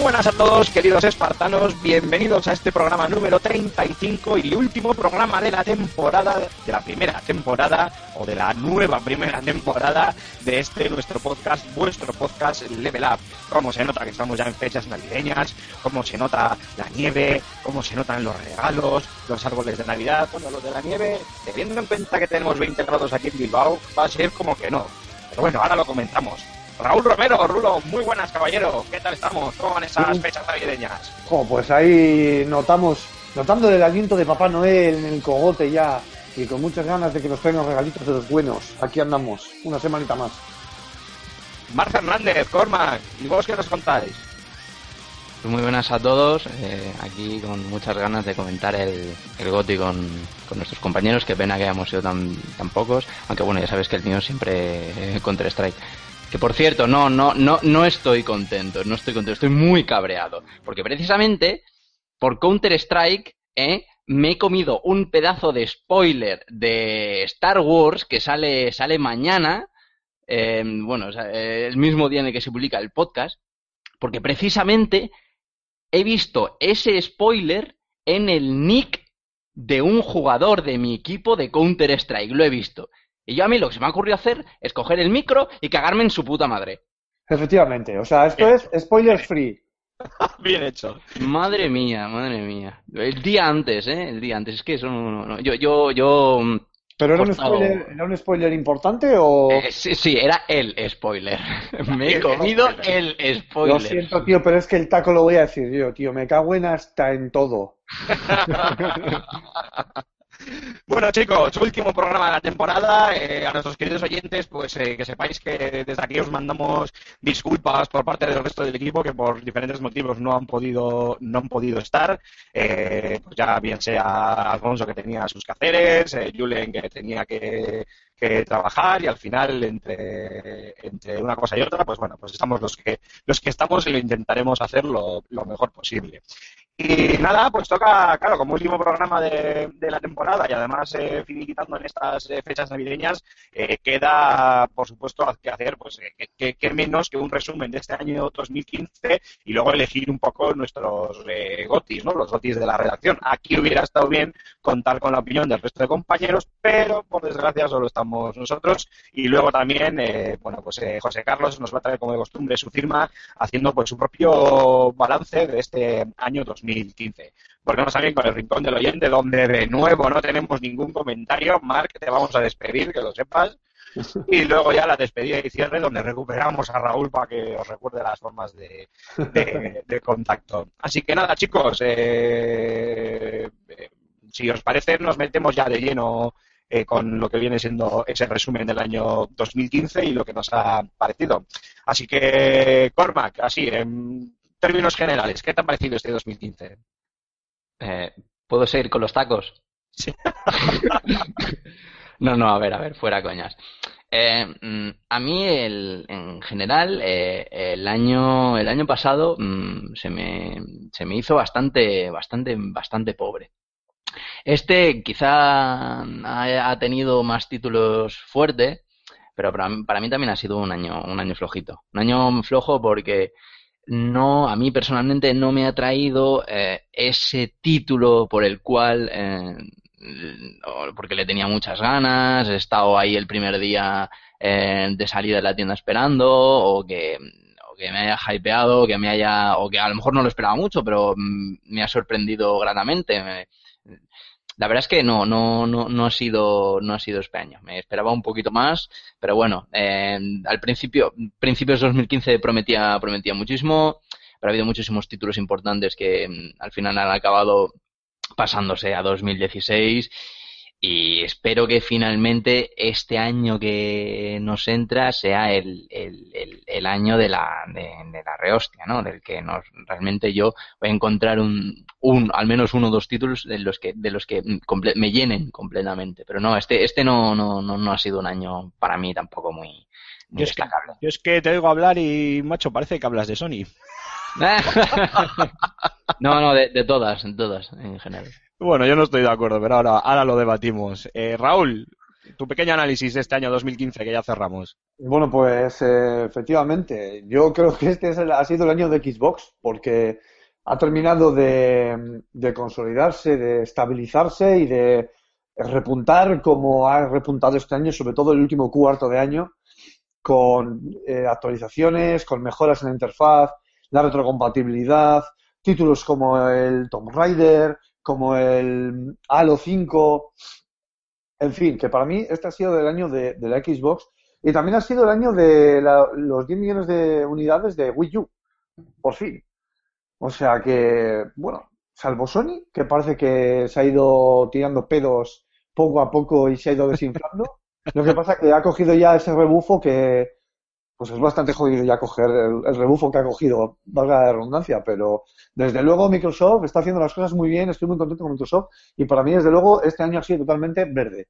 Buenas a todos, queridos espartanos. Bienvenidos a este programa número 35 y último programa de la temporada, de la primera temporada o de la nueva primera temporada de este nuestro podcast, vuestro podcast Level Up. Cómo se nota que estamos ya en fechas navideñas, cómo se nota la nieve, cómo se notan los regalos, los árboles de Navidad. Bueno, los de la nieve, teniendo en cuenta que tenemos 20 grados aquí en Bilbao, va a ser como que no. Pero bueno, ahora lo comentamos. Raúl Romero, Rulo, muy buenas, caballero. ¿Qué tal estamos? ¿Cómo van esas fechas navideñas? Jo, pues ahí notamos, notando el aliento de Papá Noel en el cogote ya y con muchas ganas de que nos traigan los regalitos de los buenos. Aquí andamos, una semanita más. Mar Fernández, Cormac, ¿y vos qué nos contáis? Muy buenas a todos, eh, aquí con muchas ganas de comentar el, el GOTY con, con nuestros compañeros, qué pena que hayamos sido tan, tan pocos, aunque bueno, ya sabes que el mío siempre eh, Counter Strike. Que por cierto, no, no, no, no estoy contento, no estoy contento, estoy muy cabreado, porque precisamente por Counter Strike eh, me he comido un pedazo de spoiler de Star Wars que sale, sale mañana, eh, bueno, eh, el mismo día en el que se publica el podcast, porque precisamente he visto ese spoiler en el nick de un jugador de mi equipo de Counter Strike, lo he visto. Y yo a mí lo que se me ha ocurrido hacer es coger el micro y cagarme en su puta madre. Efectivamente, o sea, esto es spoiler free. Bien hecho. Madre mía, madre mía. El día antes, ¿eh? El día antes. Es que eso no... no- no. Yo, yo, yo... ¿Pero era un, spoiler, era un spoiler importante o...? eh, sí, sí, era el spoiler. Me he comido el Lo spoiler. siento, tío, pero es que el taco lo voy a decir yo, tío. Me cago en hasta en todo. Bueno chicos, último programa de la temporada. Eh, a nuestros queridos oyentes, pues eh, que sepáis que desde aquí os mandamos disculpas por parte del resto del equipo que por diferentes motivos no han podido, no han podido estar. Eh, pues ya bien sea Alfonso que tenía sus quehaceres, eh, Julen que tenía que, que trabajar y al final entre, entre una cosa y otra, pues bueno, pues estamos los que los que estamos y lo intentaremos hacer lo, mejor posible. Y nada, pues toca, claro, como último programa de, de la temporada y además eh, finiquitando en estas eh, fechas navideñas, eh, queda, por supuesto, que hacer, pues, que, que- menos que un resumen de este año 2015 y luego elegir un poco nuestros gotis, ¿no? Los gotis de la redacción. Aquí hubiera estado bien contar con la opinión del resto de compañeros, pero por desgracia solo estamos nosotros y luego también, eh, bueno, pues eh, José Carlos nos va a traer como de costumbre su firma haciendo pues su propio balance de este año 2015. Volvemos también con el rincón del oyente, donde de nuevo no tenemos ningún comentario. Marc, te vamos a despedir, que lo sepas. Y luego ya la despedida y cierre, donde recuperamos a Raúl para que os recuerde las formas de, contacto. Así que nada, chicos, eh, eh, si os parece, nos metemos ya de lleno eh, con lo que viene siendo ese resumen del año 2015 y lo que nos ha parecido. Así que, Cormac, así, en términos generales, ¿qué te ha parecido este 2015? Eh, ¿Puedo seguir con los tacos? Sí. no, no, a ver, a ver, fuera coñas. Eh, mm, a mí, el, en general, eh, el año, el año pasado mm, se me, se me hizo bastante, bastante, bastante pobre. Este quizá ha, tenido más títulos fuertes, pero para para mí también ha sido un año, un año flojito. Un año flojo porque no, a mí personalmente no me ha traído eh, ese título por el cual, eh, porque le tenía muchas ganas, he estado ahí el primer día eh, de salir de la tienda esperando, o que, o que me haya hypeado, que me haya, o que a lo mejor no lo esperaba mucho, pero mm, me ha sorprendido gratamente. Me- la verdad es que no, no, no, no ha sido, no ha sido este año. Me esperaba un poquito más, pero bueno, eh, al principio, principios de 2015 prometía, prometía muchísimo, pero ha habido muchísimos títulos importantes que mm, al final han acabado pasándose a 2016 y espero que finalmente este año que nos entra sea el, el, el, el año de la, de, de, la rehostia, ¿no? Del que nos, realmente yo voy a encontrar un, un, al menos uno o dos títulos de los que, de los que me llenen completamente. Pero no, este, este no, no, no, no ha sido un año para mí tampoco muy, muy yo, es que, yo es que te oigo hablar y, macho, parece que hablas de Sony. no, no, de, de todas, de todas, en general. Bueno, yo no estoy de acuerdo, pero ahora, ahora lo debatimos. Eh, Raúl, tu pequeño análisis de este año 2015 que ya cerramos. Bueno, pues eh, efectivamente, yo creo que este es el, ha sido el año de Xbox porque ha terminado de, consolidarse, de estabilizarse y de repuntar como ha repuntado este año, sobre todo el último cuarto de año, con eh, actualizaciones, con mejoras en la interfaz, la retrocompatibilidad, títulos como el Tomb Raider, como el Halo 5, en fin, que para mí este ha sido el año de, de la Xbox y también ha sido el año de la, los 10 millones de unidades de Wii U, por fin. O sea que, bueno, salvo Sony, que parece que se ha ido tirando pedos poco a poco y se ha ido desinflando, lo que pasa es que ha cogido ya ese rebufo que, pues es bastante jodido ya coger el, el, rebufo que ha cogido, valga la redundancia, pero desde luego Microsoft está haciendo las cosas muy bien, estoy muy contento con Microsoft y para mí desde luego este año ha sido totalmente verde.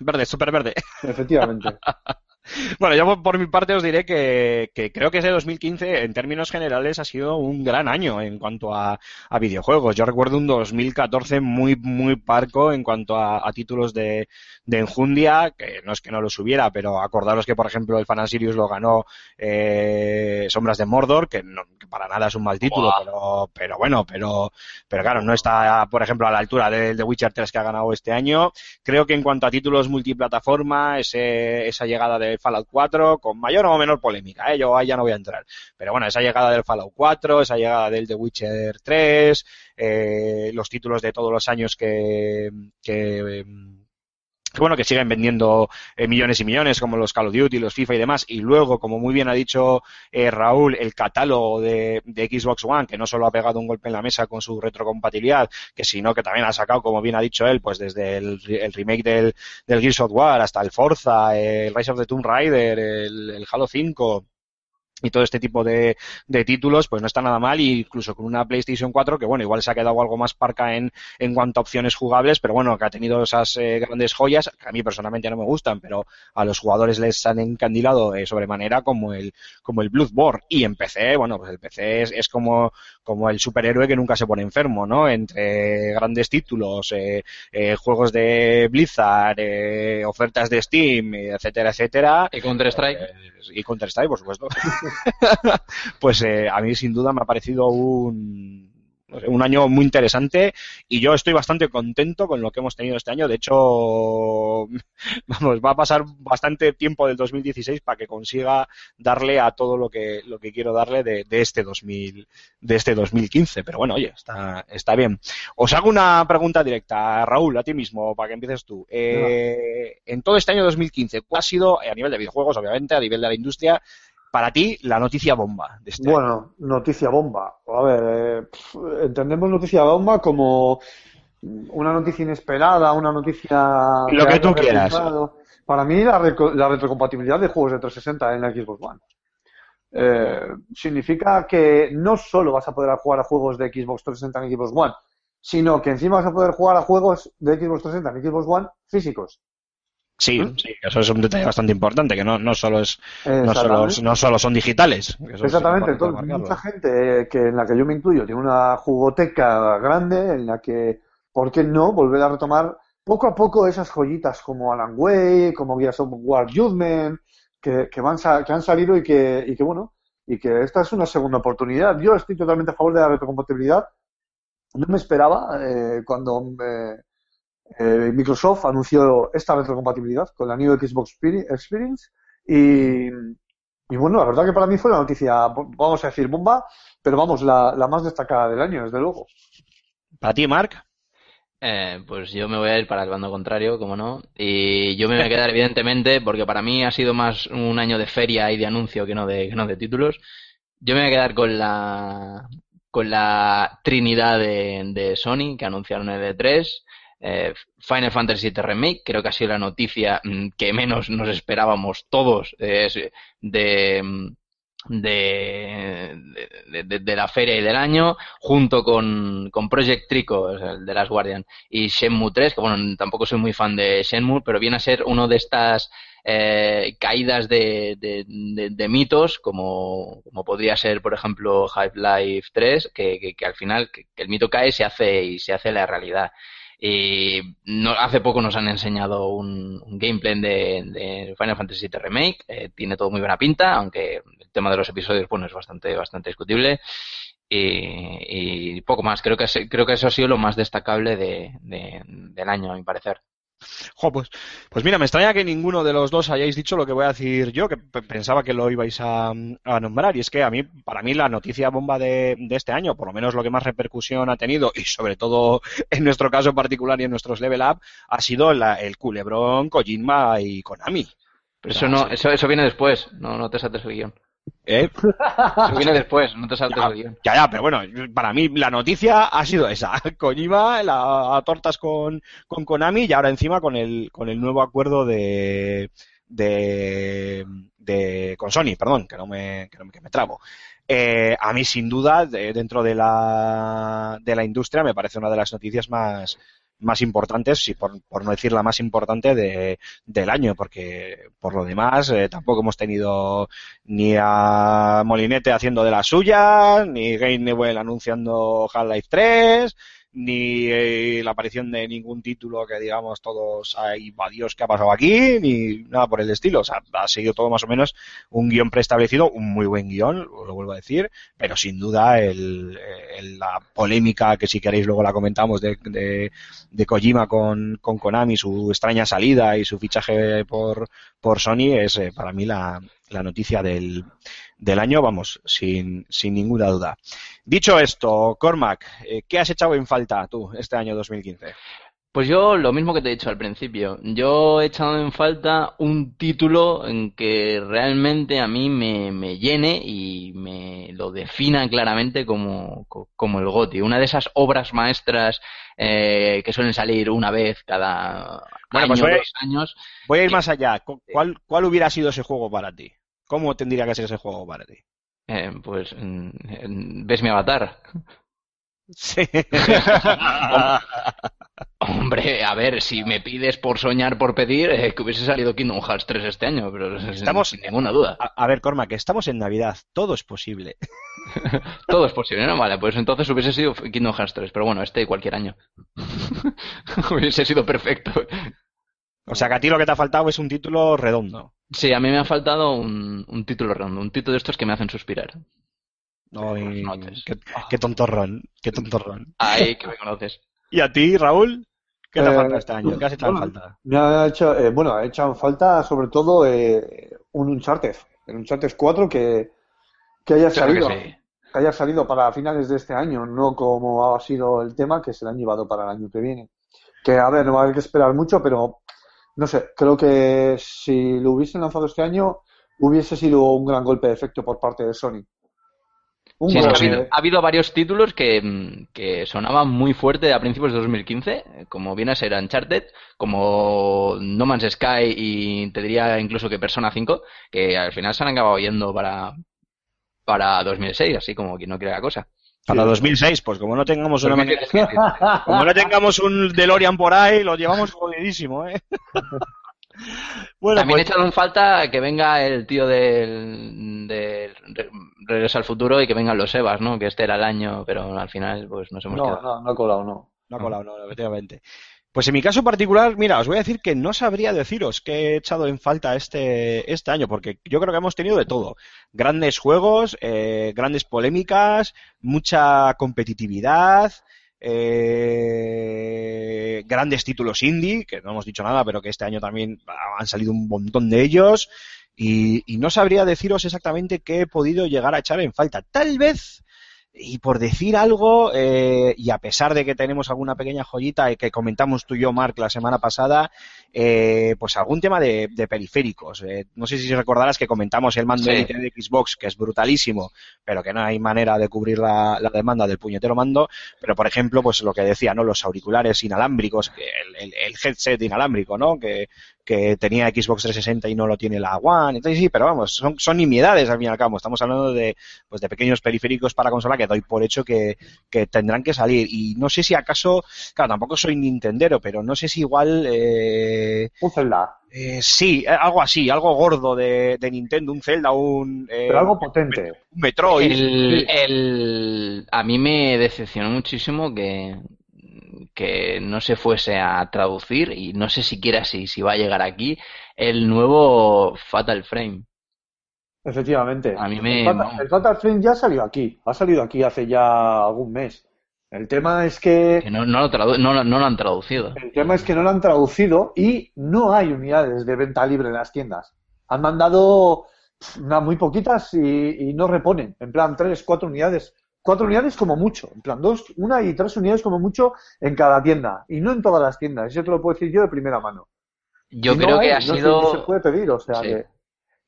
verde, súper verde. Efectivamente. Bueno, yo por mi parte os diré que, que, creo que ese 2015 en términos generales ha sido un gran año en cuanto a, a videojuegos. Yo recuerdo un 2014 muy, muy parco en cuanto a, a, títulos de, de enjundia, que no es que no los hubiera, pero acordaros que, por ejemplo, el Fan Sirius lo ganó eh, Sombras de Mordor, que, no, que, para nada es un mal título, pero, pero bueno, pero, pero claro, no está, por ejemplo, a la altura del de Witcher 3 que ha ganado este año. Creo que en cuanto a títulos multiplataforma, ese, esa llegada de Fallout 4 con mayor o menor polémica, ¿eh? yo ahí ya no voy a entrar. Pero bueno, esa llegada del Fallout 4, esa llegada del The Witcher 3, eh, los títulos de todos los años que, que que bueno, que siguen vendiendo eh, millones y millones, como los Call of Duty, los FIFA y demás, y luego, como muy bien ha dicho eh, Raúl, el catálogo de, de, Xbox One, que no solo ha pegado un golpe en la mesa con su retrocompatibilidad, que sino que también ha sacado, como bien ha dicho él, pues desde el, remake del, del Gears of War hasta el Forza, el Rise of the Tomb Raider, el, el Halo 5, y todo este tipo de, de, títulos, pues no está nada mal, incluso con una PlayStation 4, que bueno, igual se ha quedado algo más parca en, en cuanto a opciones jugables, pero bueno, que ha tenido esas eh, grandes joyas, que a mí personalmente no me gustan, pero a los jugadores les han encandilado eh, sobremanera como el, como el Bloodborne. Y en PC, bueno, pues el PC es, es como, como el superhéroe que nunca se pone enfermo, ¿no? Entre grandes títulos, eh, eh juegos de Blizzard, eh, ofertas de Steam, etcétera, etcétera. Y Counter-Strike. y Counter-Strike, por supuesto. pues eh, a mí sin duda me ha parecido un, un año muy interesante y yo estoy bastante contento con lo que hemos tenido este año. De hecho, vamos, va a pasar bastante tiempo del 2016 para que consiga darle a todo lo que, lo que quiero darle de, de este 2000, de este 2015. Pero bueno, oye, está, está bien. Os hago una pregunta directa, Raúl, a ti mismo, para que empieces tú. Eh, en todo este año 2015, ¿cuál ha sido, a nivel de videojuegos, obviamente, a nivel de la industria, para ti la noticia bomba de este Bueno, año? noticia bomba. A ver, eh, entendemos noticia bomba como una noticia inesperada, una noticia... Lo que, que tú quieras. Para mí la, la, retrocompatibilidad de juegos de 360 en la Xbox One. Eh, significa que no solo vas a poder jugar a juegos de Xbox 360 en Xbox One, sino que encima vas a poder jugar a juegos de Xbox 360 en Xbox One físicos. Sí, ¿Mm? sí, eso es un detalle bastante importante, que no, no solo es no solo, no solo son digitales. Exactamente, entonces mucha gente que en la que yo me incluyo tiene una jugoteca grande en la que, ¿por qué no volver a retomar poco a poco esas joyitas como Alan Way, como Gears of War Judgment, que, que, van, que han salido y que, y que, bueno, y que esta es una segunda oportunidad. Yo estoy totalmente a favor de la retrocompatibilidad. No me esperaba eh, cuando me, eh, Microsoft anunció esta retrocompatibilidad con la New Xbox Experience y, y, bueno, la verdad que para mí fue la noticia, vamos a decir bomba, pero vamos, la, la más destacada del año, desde luego. ¿Para ti, Mark? Eh, pues yo me voy a ir para el bando contrario, como no. Y yo me voy a quedar, evidentemente, porque para mí ha sido más un año de feria y de anuncio que no de, que no de títulos. Yo me voy a quedar con la con la trinidad de, de Sony que anunciaron el E3. Eh, Final Fantasy VII Remake, creo que ha sido la noticia mm, que menos nos esperábamos todos eh, mm, de, de, de- la feria y del año, junto con, con Project Trico, el de Last Guardian, y Shenmue 3, que bueno, tampoco soy muy fan de Shenmue, pero viene a ser uno de estas eh, caídas de, de, mitos, como, como podría ser, por ejemplo, Half-Life 3, que, que, al final que, el mito cae se hace, y se hace la realidad. Y no, hace poco nos han enseñado un, un gameplay de, de Final Fantasy VII Remake. eh, tiene todo muy buena pinta, aunque el tema de los episodios bueno, es bastante, bastante discutible. Y, y poco más. Creo que, creo que eso ha sido lo más destacable de, de- del año, a mi parecer. Jo, pues, pues mira, me extraña que ninguno de los dos hayáis dicho lo que voy a decir yo, que pensaba que lo ibais a, a nombrar. Y es que a mí, para mí, la noticia bomba de, de este año, por lo menos lo que más repercusión ha tenido, y sobre todo en nuestro caso en particular y en nuestros Level Up, ha sido la- el culebrón Kojima y Konami. Pero eso no, eso, eso viene después. No, no te saltes el guion. ¿Eh? Eso viene después, no te saltes Ya, el guion. ya, ya, pero bueno, para mí la noticia ha sido esa. Kojima, la, a tortas con, con Konami y ahora encima con el, con el nuevo acuerdo de, de, de- con Sony, perdón, que no me, que no me, que me trabo. Eh, a mí, sin duda, de- dentro de la, de la industria, me parece una de las noticias más, más importantes, y por, por no decir la más importante de, del año, porque por lo demás eh, tampoco hemos tenido ni a Molinete haciendo de las suyas, ni Game Newell anunciando Half-Life 3, ni eh, la aparición de ningún título que digamos todos, ay, va Dios, ¿qué ha pasado aquí? Ni nada por el estilo. O sea, ha seguido todo más o menos un guion preestablecido, un muy buen guion, lo vuelvo a decir, pero sin duda el, la polémica, que si queréis luego la comentamos, de, de, de Kojima con, con Konami, su extraña salida y su fichaje por, por Sony es eh, para mí la, la noticia del, del año, vamos, sin, sin ninguna duda. Dicho esto, Cormac, eh, ¿qué has echado en falta tú este año 2015? Pues yo lo mismo que te he dicho al principio. Yo he echado en falta un título en que realmente a mí me, me llene y me lo defina claramente como, co- como el GOTY. Una de esas obras maestras eh, que suelen salir una vez cada Bueno, año, pues voy a- dos años. Voy a ir más allá. Cu- ¿Cuál, ¿Cuál hubiera sido ese juego para ti? ¿Cómo tendría que ser ese juego para ti? Eh, pues, mm, ¿ves mi avatar? Sí. Hombre, a ver, si me pides por soñar, por pedir, eh, que hubiese salido Kingdom Hearts 3 este año, pero sin- Estamos- sin ninguna duda. A, a ver, Cormac, estamos en Navidad. Todo es posible. Todo es posible, ¿no? Vale, pues entonces hubiese sido Kingdom Hearts 3, pero bueno, este cualquier año. hubiese sido perfecto. O sea, que a ti lo que te ha faltado es un título redondo. Sí, a mí me ha faltado un, un título redondo, un título de estos que me hacen suspirar. Ay, qué, qué tontorrón, qué tontorrón. Ay, que me conoces. ¿Y a ti, Raúl? ¿Qué te ha Eh, faltado este año? ¿Qué has echado en bueno, falta? Me ha hecho, eh, bueno, ha echado en falta sobre todo eh, un Uncharted, el Uncharted 4 que, que haya que salido, sí. que haya salido para finales de este año, no como ha sido el tema que se le han llevado para el año que viene. Que a ver, no va a haber que esperar mucho, pero no sé, creo que si lo hubiesen lanzado este año hubiese sido un gran golpe de efecto por parte de Sony. Sí, ha, habido, ha habido varios títulos que, mm, que sonaban muy fuerte a principios de 2015, eh, como viene a ser Uncharted, como No Man's Sky y te diría incluso que Persona 5, que al final se han acabado yendo para, para 2006, así como quien no quiere la cosa. Para 2006, pues como no tengamos una 2006. como no tengamos un DeLorean por ahí, lo llevamos jodidísimo, ¿eh? bueno, También he pues, echado en falta que venga el tío del, del Re- Regreso al Futuro y que vengan los Evas, ¿no? Que este era el año, pero al final pues nos hemos No, quedado. no, no ha colado, no. no ha colado, no, efectivamente. Pues en mi caso particular, mira, os voy a decir que no sabría deciros qué he echado en falta este, este año, porque yo creo que hemos tenido de todo. Grandes juegos, eh, grandes polémicas, mucha competitividad, eh, grandes títulos indie, que no hemos dicho nada, pero que este año también han salido un montón de ellos, y, y no sabría deciros exactamente qué he podido llegar a echar en falta. Tal vez Y por decir algo, eh, y a pesar de que tenemos alguna pequeña joyita que comentamos tú y yo, Mark, la semana pasada, eh, pues algún tema de, de periféricos. Eh, no sé si recordarás que comentamos el mando Sí. De Xbox, que es brutalísimo, pero que no hay manera de cubrir la, la demanda del puñetero mando. Pero, por ejemplo, pues lo que decía, ¿no? Los auriculares inalámbricos, el- el headset inalámbrico, ¿no? Que, que tenía Xbox 360 y no lo tiene la One. Entonces, sí, pero vamos, son, son nimiedades al fin y al cabo. Estamos hablando de, pues, de pequeños periféricos para consola que doy por hecho que, que tendrán que salir. Y no sé si acaso, claro, tampoco soy Nintendero, pero no sé si igual, eh, Un Zelda, eh, sí, eh, algo así, algo gordo de, de Nintendo, un Zelda, un, eh, pero algo potente. un Metroid. El, el- a mí me decepcionó muchísimo que, que no se fuese a traducir y no sé siquiera si, si va a llegar aquí el nuevo Fatal Frame. Efectivamente. A mí me- El Fatal, el Fatal Frame ya salió aquí. Ha salido aquí hace ya algún mes. El tema es que Que no, no, lo tradu- no, lo- no lo han traducido. el tema es que no lo han traducido y no hay unidades de venta libre en las tiendas. Han mandado pf, una, muy poquitas y, y no reponen. En plan, tres, cuatro unidades. Cuatro unidades como mucho. En plan, dos, una y tres unidades como mucho en cada tienda. Y no en todas las tiendas. Eso te lo puedo decir yo de primera mano. Yo Y no creo hay, que ha no se- sido. no se puede pedir, o sea Sí. que.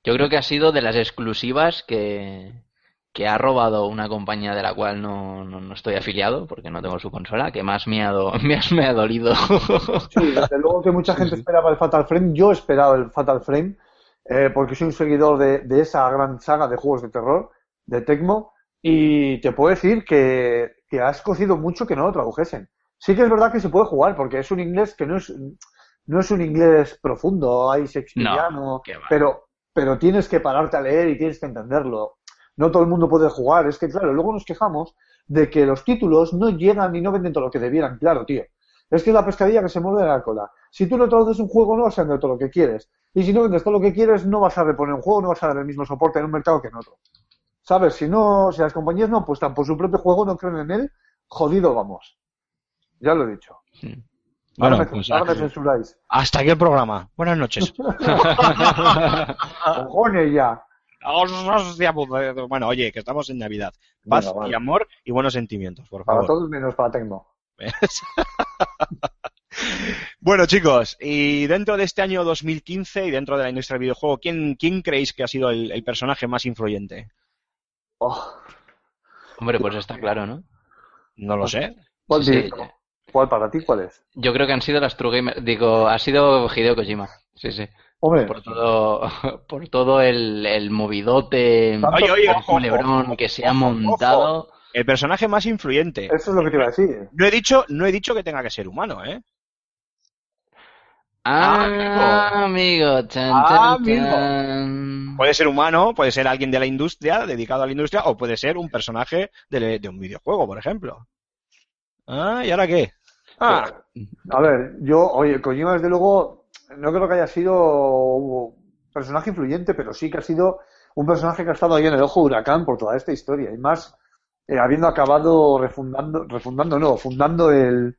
Yo creo que ha sido de las exclusivas que, que ha robado una compañía de la cual no, no, no estoy afiliado, porque no tengo su consola, que más me ha, do- me ha, me ha dolido. Sí, desde luego que mucha gente esperaba el Fatal Frame. Yo he esperado el Fatal Frame eh, porque soy un seguidor de, de esa gran saga de juegos de terror de Tecmo y te puedo decir que, que ha escocido mucho que no lo tradujesen. Sí que es verdad que se puede jugar porque es un inglés que no es, no es un inglés profundo, hay shakespeariano, va. pero, pero tienes que pararte a leer y tienes que entenderlo. No todo el mundo puede jugar. Es que, claro, luego nos quejamos de que los títulos no llegan y no venden todo lo que debieran. Claro, tío. Es que es la pescadilla que se mueve de la cola. Si tú no traduces un juego, no vas a vender todo lo que quieres. Y si no vendes todo lo que quieres, no vas a reponer un juego, no vas a dar el mismo soporte en un mercado que en otro. ¿Sabes? Si no, si las compañías no apuestan por su propio juego, no creen en él, jodido vamos. Ya lo he dicho. Bueno, ahora, me, pues, ahora me censuráis. Hasta aquí el programa. Buenas noches. Cojones ya. Bueno, oye, que estamos en Navidad. Paz Venga, vale. y amor y buenos sentimientos, por Para favor. todos menos para Tecmo. Bueno, chicos, y dentro de este año 2015 y dentro de la industria del videojuego, ¿quién, quién creéis que ha sido el, el personaje más influyente? Oh, Hombre, pues está claro, ¿no? No lo sé. ¿cuál, Sí, dices? sí. ¿Cuál para ti? ¿Cuál es? Yo creo que han sido las True Gamers. Digo, ha sido Hideo Kojima. Sí, sí. Hombre, Por todo, por todo el, el movidote, Oye, oye, el culebrón que se ha ojo, montado. El personaje más influyente. eso es lo que te iba a decir. No he dicho, no he dicho que tenga que ser humano, ¿eh? Ah, amigo. Chan, Ah, chan, amigo. chan. Puede ser humano, puede ser alguien de la industria, dedicado a la industria, o puede ser un personaje de, de un videojuego, por ejemplo. Ah, ¿y ahora qué? Ah, A ver, yo, oye, Kojima desde luego no creo que haya sido un personaje influyente, pero sí que ha sido un personaje que ha estado ahí en el ojo de huracán por toda esta historia. Y más, eh, habiendo acabado refundando, refundando, no, fundando el,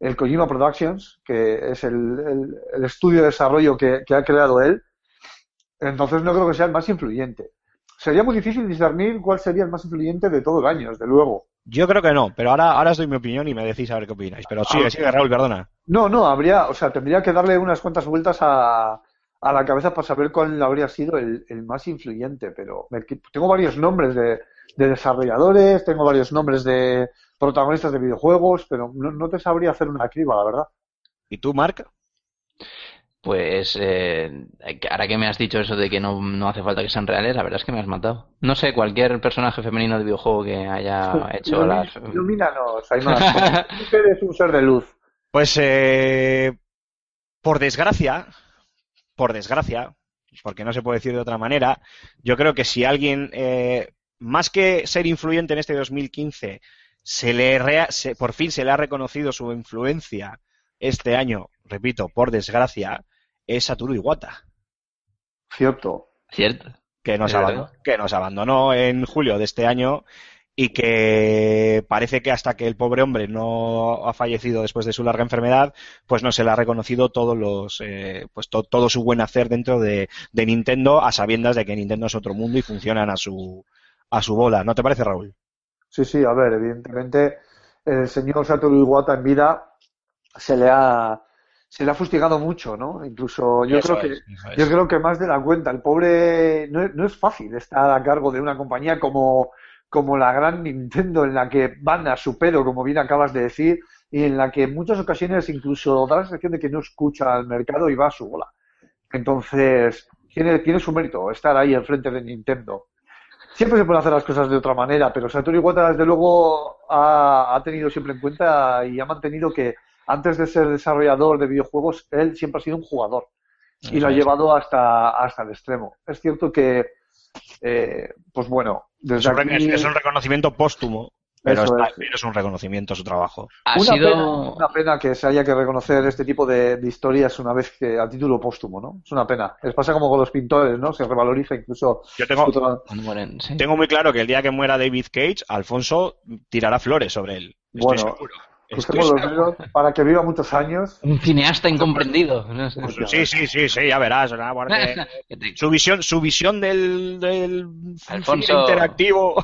el Kojima Productions, que es el, el- el estudio de desarrollo que, que ha creado él, entonces no creo que sea el más influyente. Sería muy difícil discernir cuál sería el más influyente de todo el año, desde luego. yo creo que no, pero ahora, ahora os doy mi opinión y me decís a ver qué opináis. Pero sigue, sigue, Raúl, perdona. No, no, habría, o sea, tendría que darle unas cuantas vueltas a, a la cabeza para saber cuál habría sido el, el más influyente, pero me- tengo varios nombres de, de desarrolladores, tengo varios nombres de protagonistas de videojuegos, pero no, no te sabría hacer una criba, la verdad. ¿Y tú, Mark? Pues eh, ahora que me has dicho eso de que no, no hace falta que sean reales, la verdad es que me has matado. No sé, cualquier personaje femenino de videojuego que haya hecho las... Ilumínanos, Aymar. Tú eres un ser de luz. Pues, eh, por desgracia, por desgracia, porque no se puede decir de otra manera, yo creo que si alguien, eh, más que ser influyente en este 2015, se le rea- se- por fin se le ha reconocido su influencia este año, repito, por desgracia, es Satoru Iwata, Cierto. ¿Cierto? que nos, abandonó, que nos abandonó en julio de este año y que parece que hasta que el pobre hombre no ha fallecido después de su larga enfermedad, pues no se le ha reconocido todos los, eh, pues to- todo su buen hacer dentro de, de Nintendo, a sabiendas de que Nintendo es otro mundo y funcionan a su, a su bola. ¿No te parece, Raúl? Sí, sí, a ver, evidentemente el señor Satoru Iwata en vida se le ha se le ha fustigado mucho, ¿no? Incluso yo Eso creo que es, yo creo que más de la cuenta. El pobre no, es- no es fácil estar a cargo de una compañía como como la gran Nintendo en la que van a su pelo, como bien acabas de decir, y en la que en muchas ocasiones incluso da la sensación de que no escucha al mercado y va a su bola. Entonces, tiene, tiene su mérito estar ahí enfrente de Nintendo. Siempre se pueden hacer las cosas de otra manera, pero Satoru Iwata, desde luego, ha, ha tenido siempre en cuenta y ha mantenido que antes de ser desarrollador de videojuegos, él siempre ha sido un jugador y lo ha llevado hasta, hasta el extremo. Es cierto que, eh, pues bueno, Es desde un, re- aquí... es un reconocimiento póstumo, pero, está- es. un reconocimiento a su trabajo. Ha Una, sido. pena, una pena que se haya que reconocer este tipo de, de historias una vez que a título póstumo, ¿no? Es una pena. Les pasa como con los pintores, ¿no? Se revaloriza incluso Yo tengo, mueren, sí. muy claro que el día que muera David Cage, Alfonso tirará flores sobre él. Estoy Bueno, seguro. Estoy Crucemos los seguro. dedos para que viva muchos años. Un cineasta incomprendido. no sé. Sí, sí, sí, sí, ya verás. Su visión, su visión del, del Alfonso. cine interactivo.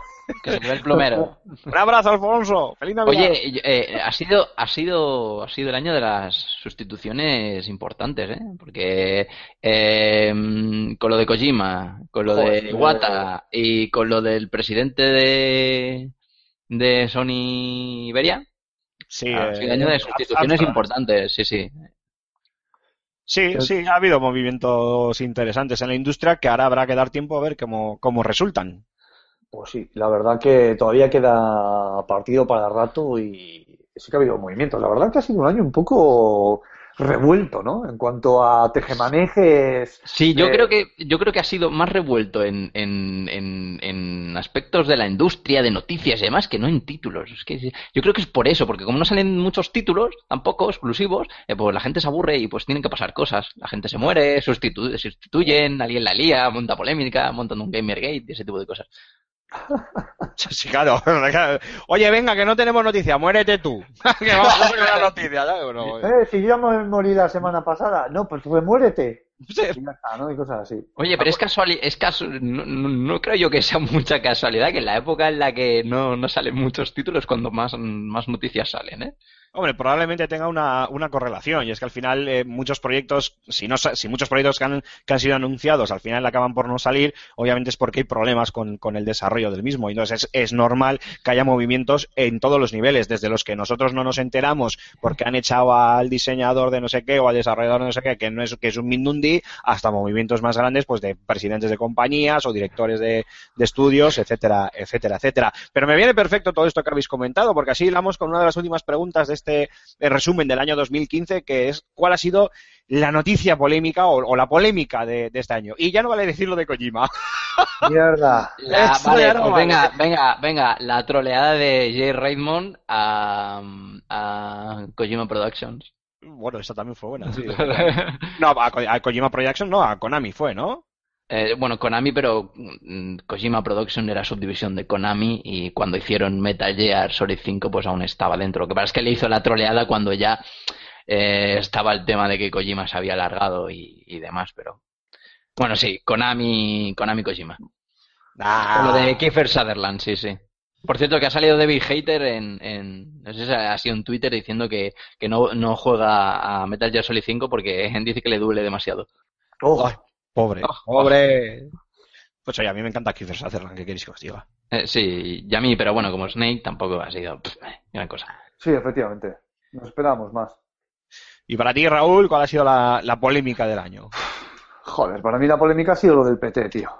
Que se ve el plomero. Un abrazo, Alfonso. Feliz Navidad. Oye, eh, ha sido, ha sido, ha sido el año de las sustituciones importantes, ¿eh? Porque eh, con lo de Kojima, con lo de. Iwata y con lo del presidente de, de Sony Iberia, sí, ha eh, sido el año de sustituciones importantes, sí, sí. Sí, sí, ha habido movimientos interesantes en la industria que ahora habrá que dar tiempo a ver cómo, cómo resultan. Pues sí, la verdad que todavía queda partido para rato y sí que ha habido movimientos. La verdad que ha sido un año un poco revuelto, ¿no? En cuanto a tejemanejes. Sí, yo Eh, creo que yo creo que ha sido más revuelto en, en, en, en aspectos de la industria, de noticias y demás, que no en títulos. Es que yo creo que es por eso, porque como no salen muchos títulos, tampoco exclusivos, eh, pues la gente se aburre y pues tienen que pasar cosas. La gente se muere, sustitu- sustituyen, alguien la lía, monta polémica, montan un Gamergate y ese tipo de cosas. Sí, claro. Oye, venga, que no tenemos noticia, muérete tú. que vamos a hacer la noticia. ¿sabes? Bueno, Eh, si yo ya me morí la semana pasada. No, pues remuérete. sí. Y ya está, ¿no? Y cosas así. Oye, pero es casual, es casu no, no- no creo yo que sea mucha casualidad que en la época en la que no, no salen muchos títulos cuando más, más noticias salen, ¿eh? Hombre, probablemente tenga una, una correlación, y es que al final eh, muchos proyectos, si, no, si muchos proyectos que han, que han sido anunciados al final acaban por no salir, obviamente es porque hay problemas con, con el desarrollo del mismo. Y entonces es, normal que haya movimientos en todos los niveles, desde los que nosotros no nos enteramos porque han echado al diseñador de no sé qué o al desarrollador de no sé qué, que no es, que es un Mindundi, hasta movimientos más grandes pues de presidentes de compañías o directores de, de estudios, etcétera, etcétera, etcétera. Pero me viene perfecto todo esto que habéis comentado, porque así vamos con una de las últimas preguntas de este eh, resumen del año 2015, que es cuál ha sido la noticia polémica o, o la polémica de, de este año. Y ya no vale decir lo de Kojima. Mierda. La- Eso vale, ya no pues vale. venga, venga, venga, la troleada de Jay Raymond a, a Kojima Productions. Bueno, esa también fue buena, sí. No, a, Ko- a Kojima Production no, a Konami fue, ¿no? Eh, bueno, Konami, pero mm, Kojima Production era subdivisión de Konami y cuando hicieron Metal Gear Solid 5 pues aún estaba dentro. Lo que pasa es que le hizo la troleada cuando ya eh, estaba el tema de que Kojima se había alargado y, y demás, pero... Bueno, sí, Konami, Konami Kojima. Ah, Lo de Kiefer Sutherland, sí, sí. Por cierto, que ha salido David Hater en, en no sé si ha sido en Twitter diciendo que, que no, no juega a Metal Gear Solid 5 porque dice que le duele demasiado. Oh, pobre, Oh, pobre. Pues oye, a mí me encanta Kiefer Sutherland, ¿qué queréis que os diga? Eh, sí, y a mí, pero bueno, como Snake tampoco ha sido pff, gran cosa. sí, efectivamente. Nos esperamos más. Y para ti, Raúl, ¿cuál ha sido la, la polémica del año? Joder, para mí la polémica ha sido lo del PT, tío.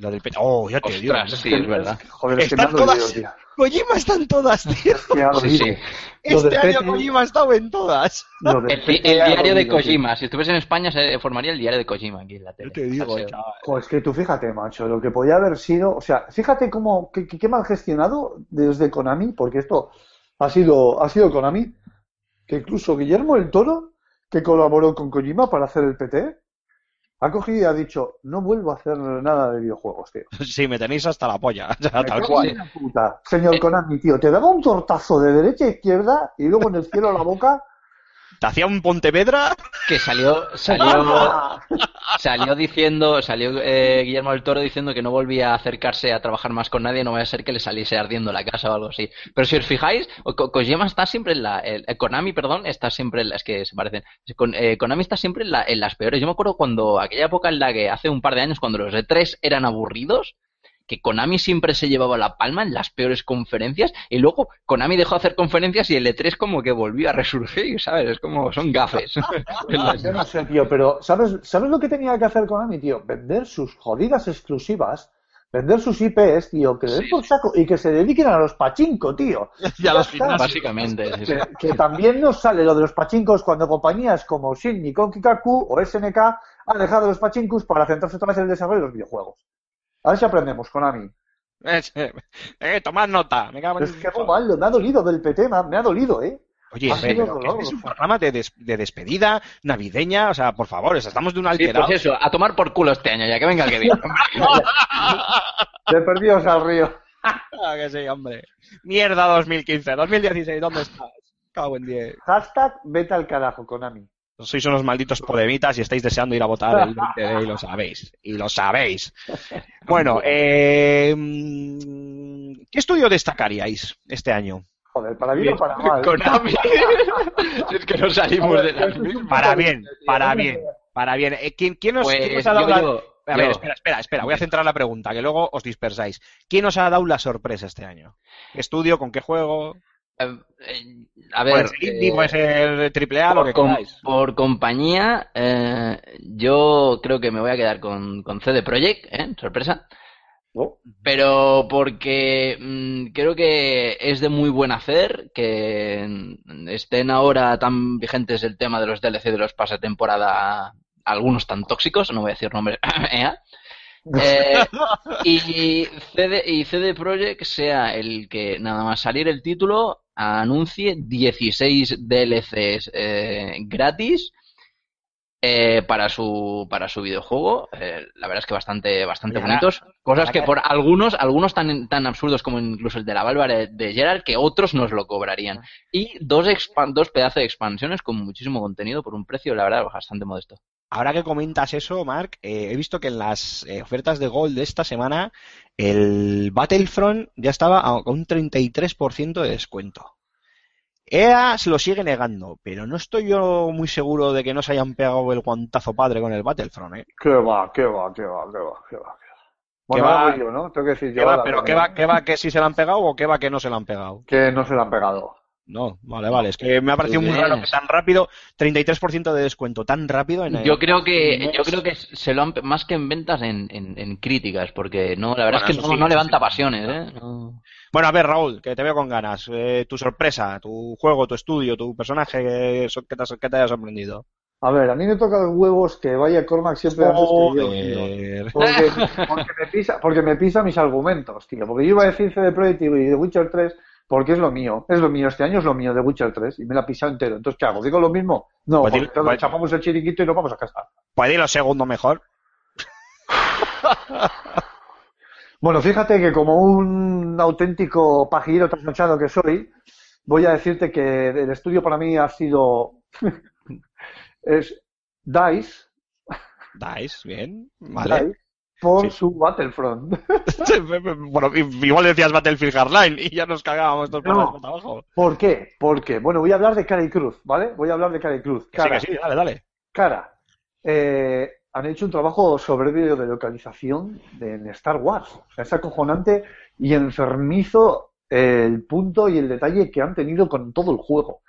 Lo del Oh, ya te digo. Sí, es verdad. Joder, es que Están dolido, todas. tío. Kojima está en todas, tío. Sí, sí. Este año PT Kojima ha estado en todas. El, diario de. Kojima. Si estuviese en España se formaría el diario de Kojima aquí en la tele. Yo te digo, Salseo. chaval. Joder, es que tú fíjate, macho, lo que podía haber sido, o sea, fíjate cómo, qué mal gestionado desde Konami, porque esto ha sido, ha sido Konami, que incluso Guillermo el Toro, que colaboró con Kojima para hacer el PT, ha cogido y ha dicho, no vuelvo a hacer nada de videojuegos, tío. Sí, me tenéis hasta la polla. Me tal cual. puta. Señor Konami, tío, te daba un tortazo de derecha a izquierda y luego en el cielo a la boca. ¿Te hacía un Pontevedra? Que salió, salió, salió diciendo, salió eh, Guillermo del Toro diciendo que no volvía a acercarse a trabajar más con nadie, no vaya a ser que le saliese ardiendo la casa o algo así. Pero si os fijáis, Ko- Kojima está siempre en la, el- Konami, perdón, está siempre en las que se parecen. Eh, Konami está siempre en, la- en las peores. Yo me acuerdo cuando, aquella época en la que hace un par de años, cuando los E3 eran aburridos, que Konami siempre se llevaba la palma en las peores conferencias y luego Konami dejó de hacer conferencias y el E3 como que volvió a resurgir, ¿sabes? Es como son gafes. Yo no sé, tío, pero ¿sabes, ¿sabes lo que tenía que hacer Konami, tío? Vender sus jodidas exclusivas, vender sus IPs, tío, que le den Sí. por saco y que se dediquen a los pachinko, tío. Y a los finales. Básicamente, sí, sí. Que, que también nos sale lo de los pachincos cuando compañías como Shin, Nikon, Kikaku o SNK han dejado los pachincos para centrarse otra vez en el desarrollo de los videojuegos. A ver si aprendemos, Konami. Eh, tomad nota. Me cago en Es que hago mal, me ha dolido del PT, me ha, me ha dolido, ¿eh? Oye, este es un programa de, des- de despedida navideña, o sea, por favor, estamos de un Sí, alterado. pues eso, a tomar por culo este año, ya que venga el que viene. De perdidos al río. Ah, que sí, hombre. Mierda 2015, 2016, ¿dónde estás? Cago en 10. Hashtag vete al carajo, Konami. Sois unos malditos podemitas y estáis deseando ir a votar el 20 de y lo sabéis. Y lo sabéis. Bueno, eh, ¿qué estudio destacaríais este año? Joder, para bien o para mal. Konami. es que no salimos de las mismas. Para bien, para bien, para bien. Eh, ¿quién, quién os, quién Pues os ha dado yo, la- yo, A ver, yo. espera, espera, espera. Voy a centrar la pregunta, que luego os dispersáis. ¿Quién os ha dado la sorpresa este año? ¿Qué estudio? ¿Con qué juego? Eh, eh, a Puede ver, ser indie, eh, puede ser triple A, lo que por, com- queráis. por compañía, eh, yo creo que me voy a quedar con, con CD Projekt, ¿eh? Sorpresa. ¿No? Pero porque mm, creo que es de muy buen hacer que estén ahora tan vigentes el tema de los DLC de los pases de temporada, algunos tan tóxicos, no voy a decir nombres, ¿eh? Eh, y, CD, y CD Projekt sea el que nada más salir el título anuncie 16 DLCs eh, gratis eh, para su para su videojuego. Eh, la verdad es que bastante bastante Oye, ahora- bonitos. Cosas ahora que que- por algunos algunos tan tan absurdos como incluso el de la Válvara de Gerald que otros nos lo cobrarían. Y dos dos pedazos de expansiones con muchísimo contenido por un precio la verdad bastante modesto. Ahora que comentas eso, Mark, eh, he visto que en las eh, ofertas de Gold de esta semana el Battlefront ya estaba a un 33% de descuento. EA se lo sigue negando, pero no estoy yo muy seguro de que no se hayan pegado el guantazo padre con el Battlefront, ¿eh? Qué va, qué va, qué va, qué va, qué va. qué va. Bueno, va? ahora voy yo, ¿no? Tengo que decir ¿Qué yo. va, ahora pero qué va, qué va que sí se lo han pegado o qué va que no se lo han pegado? Que no se lo han pegado. No, vale, vale. Es que me ha parecido muy raro que tan rápido, 33% de descuento, tan rápido en Yo creo que yo creo que se lo han más que en ventas en, en, en críticas porque no la verdad Bueno, es que no, sí, no levanta sí. pasiones, ¿eh? No. Bueno, a ver, Raúl, que te veo con ganas. Eh, tu sorpresa, tu juego, tu estudio, tu personaje que, te, que te haya sorprendido. A ver, a mí me toca los huevos que vaya Cormac siempre antes que yo. Porque, porque me pisa, porque me pisa mis argumentos, tío. Porque yo iba a decir CD Projekt y The Witcher 3 porque es lo mío. Es lo mío. Este año es lo mío, The Witcher 3. Y me la ha pisado entero. Entonces, ¿qué hago? ¿Digo lo mismo? No, Pues porque di- todos pues- chapamos el chiriquito y nos vamos a casa. Pues dilo segundo mejor. Bueno, fíjate que como un auténtico pajillero trasnochado que soy, voy a decirte que el estudio para mí ha sido es DICE, Dais, bien. Vale. DICE, por Sí. su Battlefront. bueno, igual decías Battlefield Hardline y ya nos cagábamos todos por No. puta abajo. ¿Por qué? Porque, bueno, voy a hablar de cara y cruz, ¿vale? Voy a hablar de cara y cruz. Que sí, Cara, que sí, dale, dale. cara. Eh, han hecho un trabajo soberbio de localización en Star Wars. O sea, es acojonante y enfermizo el punto y el detalle que han tenido con todo el juego.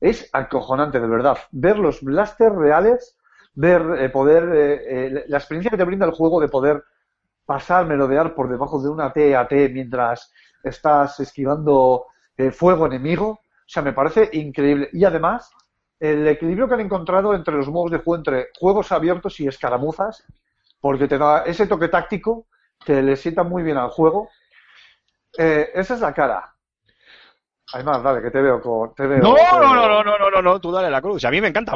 Es acojonante, de verdad. Ver los blasters reales, ver, eh, poder, eh, eh, la experiencia que te brinda el juego de poder pasar, merodear por debajo de una TAT mientras estás esquivando eh, fuego enemigo. O sea, me parece increíble. Y además, el equilibrio que han encontrado entre los modos de juego, entre juegos abiertos y escaramuzas, porque te da ese toque táctico que le sienta muy bien al juego. Eh, esa es la cara. Además, dale, que te veo con. Te veo, No, no, no, no, no, no, no, tú dale la cruz. A mí me encanta.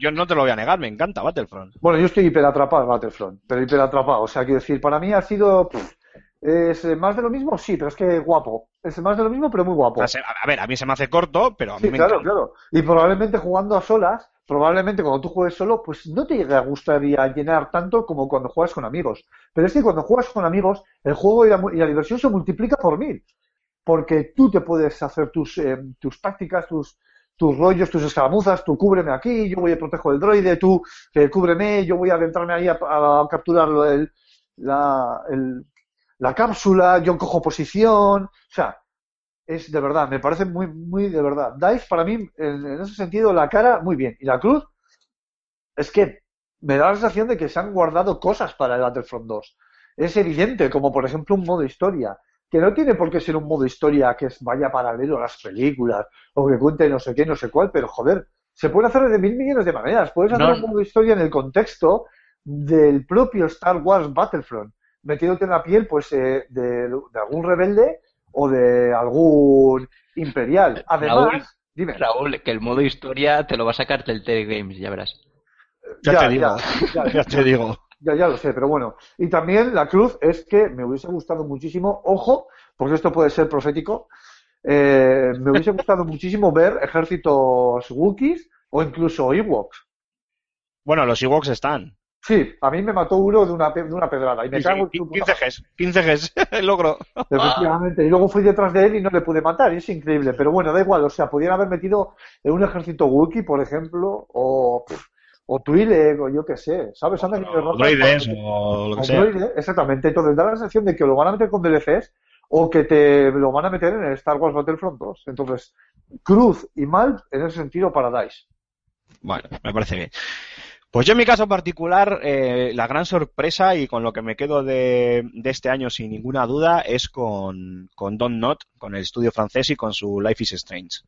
Yo, no te lo voy a negar, me encanta Battlefront. Bueno, yo estoy hiperatrapado en Battlefront, pero hiperatrapado. O sea, quiero decir, para mí ha sido. pff, ¿Es más de lo mismo? Sí, pero es que guapo. Es más de lo mismo, pero muy guapo. A ver, a mí se me hace corto, pero a mí Sí, me claro, encanta. claro. Y probablemente jugando a solas, probablemente cuando tú juegues solo, pues no te gustaría llenar tanto como cuando juegas con amigos. Pero es que cuando juegas con amigos, el juego y la, mu- y la diversión se multiplica por mil. Porque tú te puedes hacer tus, eh, tus tácticas, tus, tus rollos, tus escaramuzas, tú cúbreme aquí, yo voy a proteger el droide, tú eh, cúbreme, yo voy a adentrarme ahí a, capturar el- la, la cápsula, yo cojo posición. O sea, es de verdad, me parece muy, muy de verdad. Dice, para mí, en, en ese sentido, la cara, muy bien. Y la cruz, es que me da la sensación de que se han guardado cosas para el Battlefront 2. Es evidente, como por ejemplo un modo historia, que no tiene por qué ser un modo historia que vaya paralelo a las películas, o que cuente no sé qué, no sé cuál, pero joder, se puede hacer de mil millones de maneras. Puedes hacer No. un modo historia en el contexto del propio Star Wars Battlefront, metiéndote en la piel, pues, eh, de, de algún rebelde o de algún imperial. Además, Raúl, dime. Raúl, que el modo historia te lo va a sacar Telltale Games, ya verás. Ya, te digo, ya, ya, ya te digo. Ya, ya lo sé, pero bueno. Y también la cruz es que me hubiese gustado muchísimo, ojo, porque esto puede ser profético, eh, me hubiese gustado muchísimo ver ejércitos Wookiees o incluso Ewoks. Bueno, los Ewoks están. Sí, a mí me mató uno de una, de una pedrada y me Sí, cago en sí, su 15 Gs, 15 Gs, el logro. Efectivamente, y luego fui detrás de él y no le pude matar, y es increíble, pero bueno, da igual, o sea, podían haber metido en un ejército Wookiee, por ejemplo, o, pff, o Twi'lek, o yo qué sé, ¿sabes? Anda que me O droides, lo que o sea. droide, exactamente, entonces da la sensación de que lo van a meter con DLCs o que te lo van a meter en el Star Wars Battlefront 2. Entonces, cruz y mal en ese sentido para DICE. Bueno, me parece bien. Pues yo en mi caso particular, eh, la gran sorpresa y con lo que me quedo de, de este año sin ninguna duda es con, con Don't Not, con el estudio francés y con su Life is Strange.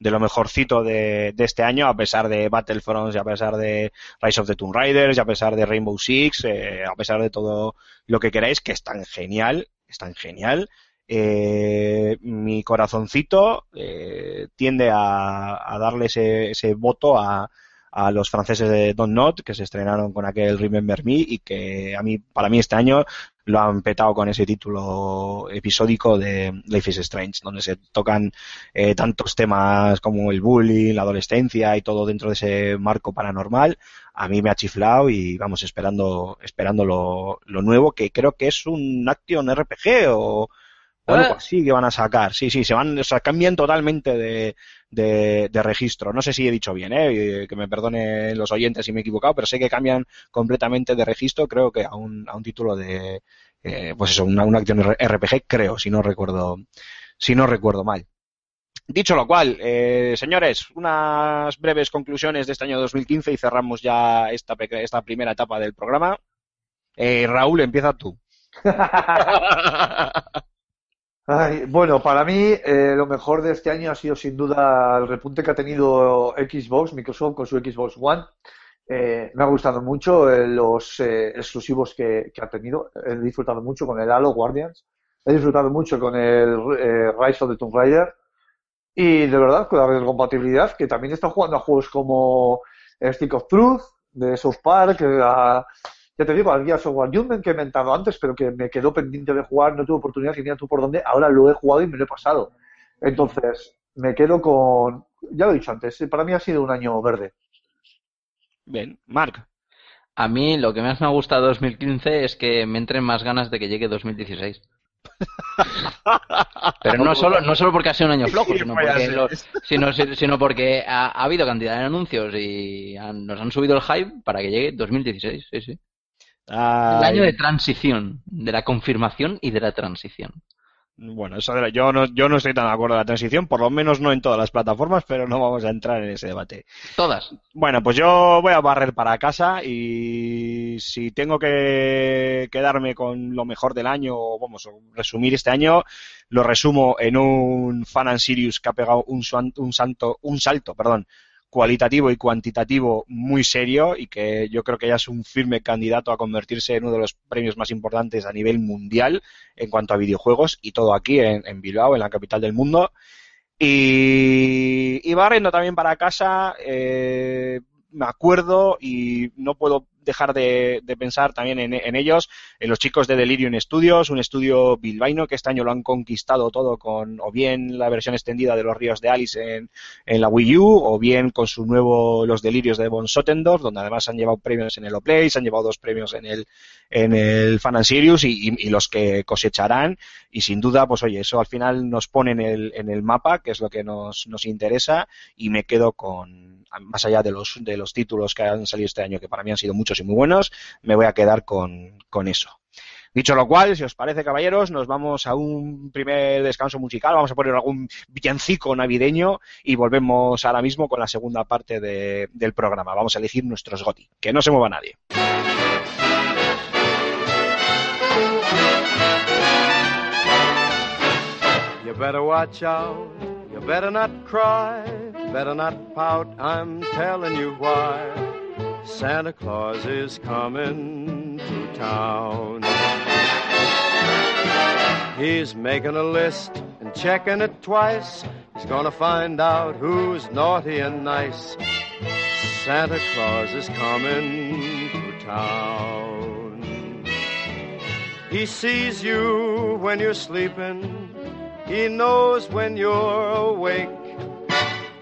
De lo mejorcito de, de este año, a pesar de Battlefront, y a pesar de Rise of the Tomb Raiders, y a pesar de Rainbow Six, eh, a pesar de todo lo que queráis, que es tan genial, es tan genial. Eh, mi corazoncito eh, tiende a, a darle ese, ese voto a, a los franceses de Don't Not que se estrenaron con aquel Remember Me y que a mí para mí este año lo han petado con ese título episódico de Life is Strange donde se tocan eh, tantos temas como el bullying, la adolescencia y todo dentro de ese marco paranormal. A mí me ha chiflado y vamos esperando esperando lo, lo nuevo que creo que es un action RPG o o algo así que van a sacar. Sí, sí, se van, o sea, cambian totalmente de, de, de registro. No sé si he dicho bien, ¿eh? que me perdonen los oyentes si me he equivocado, pero sé que cambian completamente de registro, creo que a un, a un título de, eh, pues eso, una, una acción RPG, creo, si no recuerdo, si no recuerdo mal. Dicho lo cual, eh, señores, unas breves conclusiones de este año 2015 y cerramos ya esta, peque- esta primera etapa del programa. Eh, Raúl, empieza tú. Ay, bueno, para mí eh, lo mejor de este año ha sido sin duda el repunte que ha tenido Xbox, Microsoft con su Xbox One. Eh, me ha gustado mucho eh, los eh, exclusivos que, que ha tenido. He disfrutado mucho con el Halo Guardians. He disfrutado mucho con el eh, Rise of the Tomb Raider. Y de verdad, con la retrocompatibilidad, que también está jugando a juegos como Stick of Truth, de South Park, eh, a- ya te digo, al Gears of War Judgment que he inventado antes, pero que me quedó pendiente de jugar, no tuve oportunidad y mira tú por dónde, ahora lo he jugado y me lo he pasado. Entonces, me quedo con, ya lo he dicho antes, para mí ha sido un año verde. Bien, Marc. A mí lo que más me ha gustado de 2015 es que me entren más ganas de que llegue 2016. Pero no solo, no solo porque ha sido un año flojo, sino porque, ser. lo- sino, sino porque ha, ha habido cantidad de anuncios y han- nos han subido el hype para que llegue 2016. Sí, sí. El año de transición, de la confirmación y de la transición. Bueno, eso de la- yo no, yo no estoy tan de acuerdo con la transición, por lo menos no en todas las plataformas, pero no vamos a entrar en ese debate. Todas. Bueno, pues yo voy a barrer para casa y si tengo que quedarme con lo mejor del año, o vamos, resumir este año, lo resumo en un Fan and Sirius que ha pegado un, un, santo, un salto, perdón, cualitativo y cuantitativo muy serio y que yo creo que ya es un firme candidato a convertirse en uno de los premios más importantes a nivel mundial en cuanto a videojuegos y todo aquí en, Bilbao, en la capital del mundo. Y, y barriendo también para casa, eh, me acuerdo y no puedo dejar de, de pensar también en, en ellos, en los chicos de Delirium Studios, un estudio bilbaíno que este año lo han conquistado todo con o bien la versión extendida de Los Ríos de Alice en, en la Wii U, o bien con su nuevo Los Delirios de Von Sottendorf, donde además han llevado premios en el Oplay, se han llevado dos premios en el, en el Fan and Sirius y, y- y los que cosecharán. Y sin duda, pues oye, eso al final nos pone en el, en el mapa, que es lo que nos, nos interesa, y me quedo con, más allá de los, de los títulos que han salido este año, que para mí han sido muchos y muy buenos, me voy a quedar con, con eso. Dicho lo cual, si os parece, caballeros, nos vamos a un primer descanso musical, vamos a poner algún villancico navideño y volvemos ahora mismo con la segunda parte de- del programa. Vamos a elegir nuestros GOTI. Que no se mueva nadie. You better watch out. You better not cry. Better not pout. I'm telling you why. Santa Claus is coming to town. He's making a list and checking it twice. He's gonna find out who's naughty and nice. Santa Claus is coming to town. He sees you when you're sleeping. He knows when you're awake.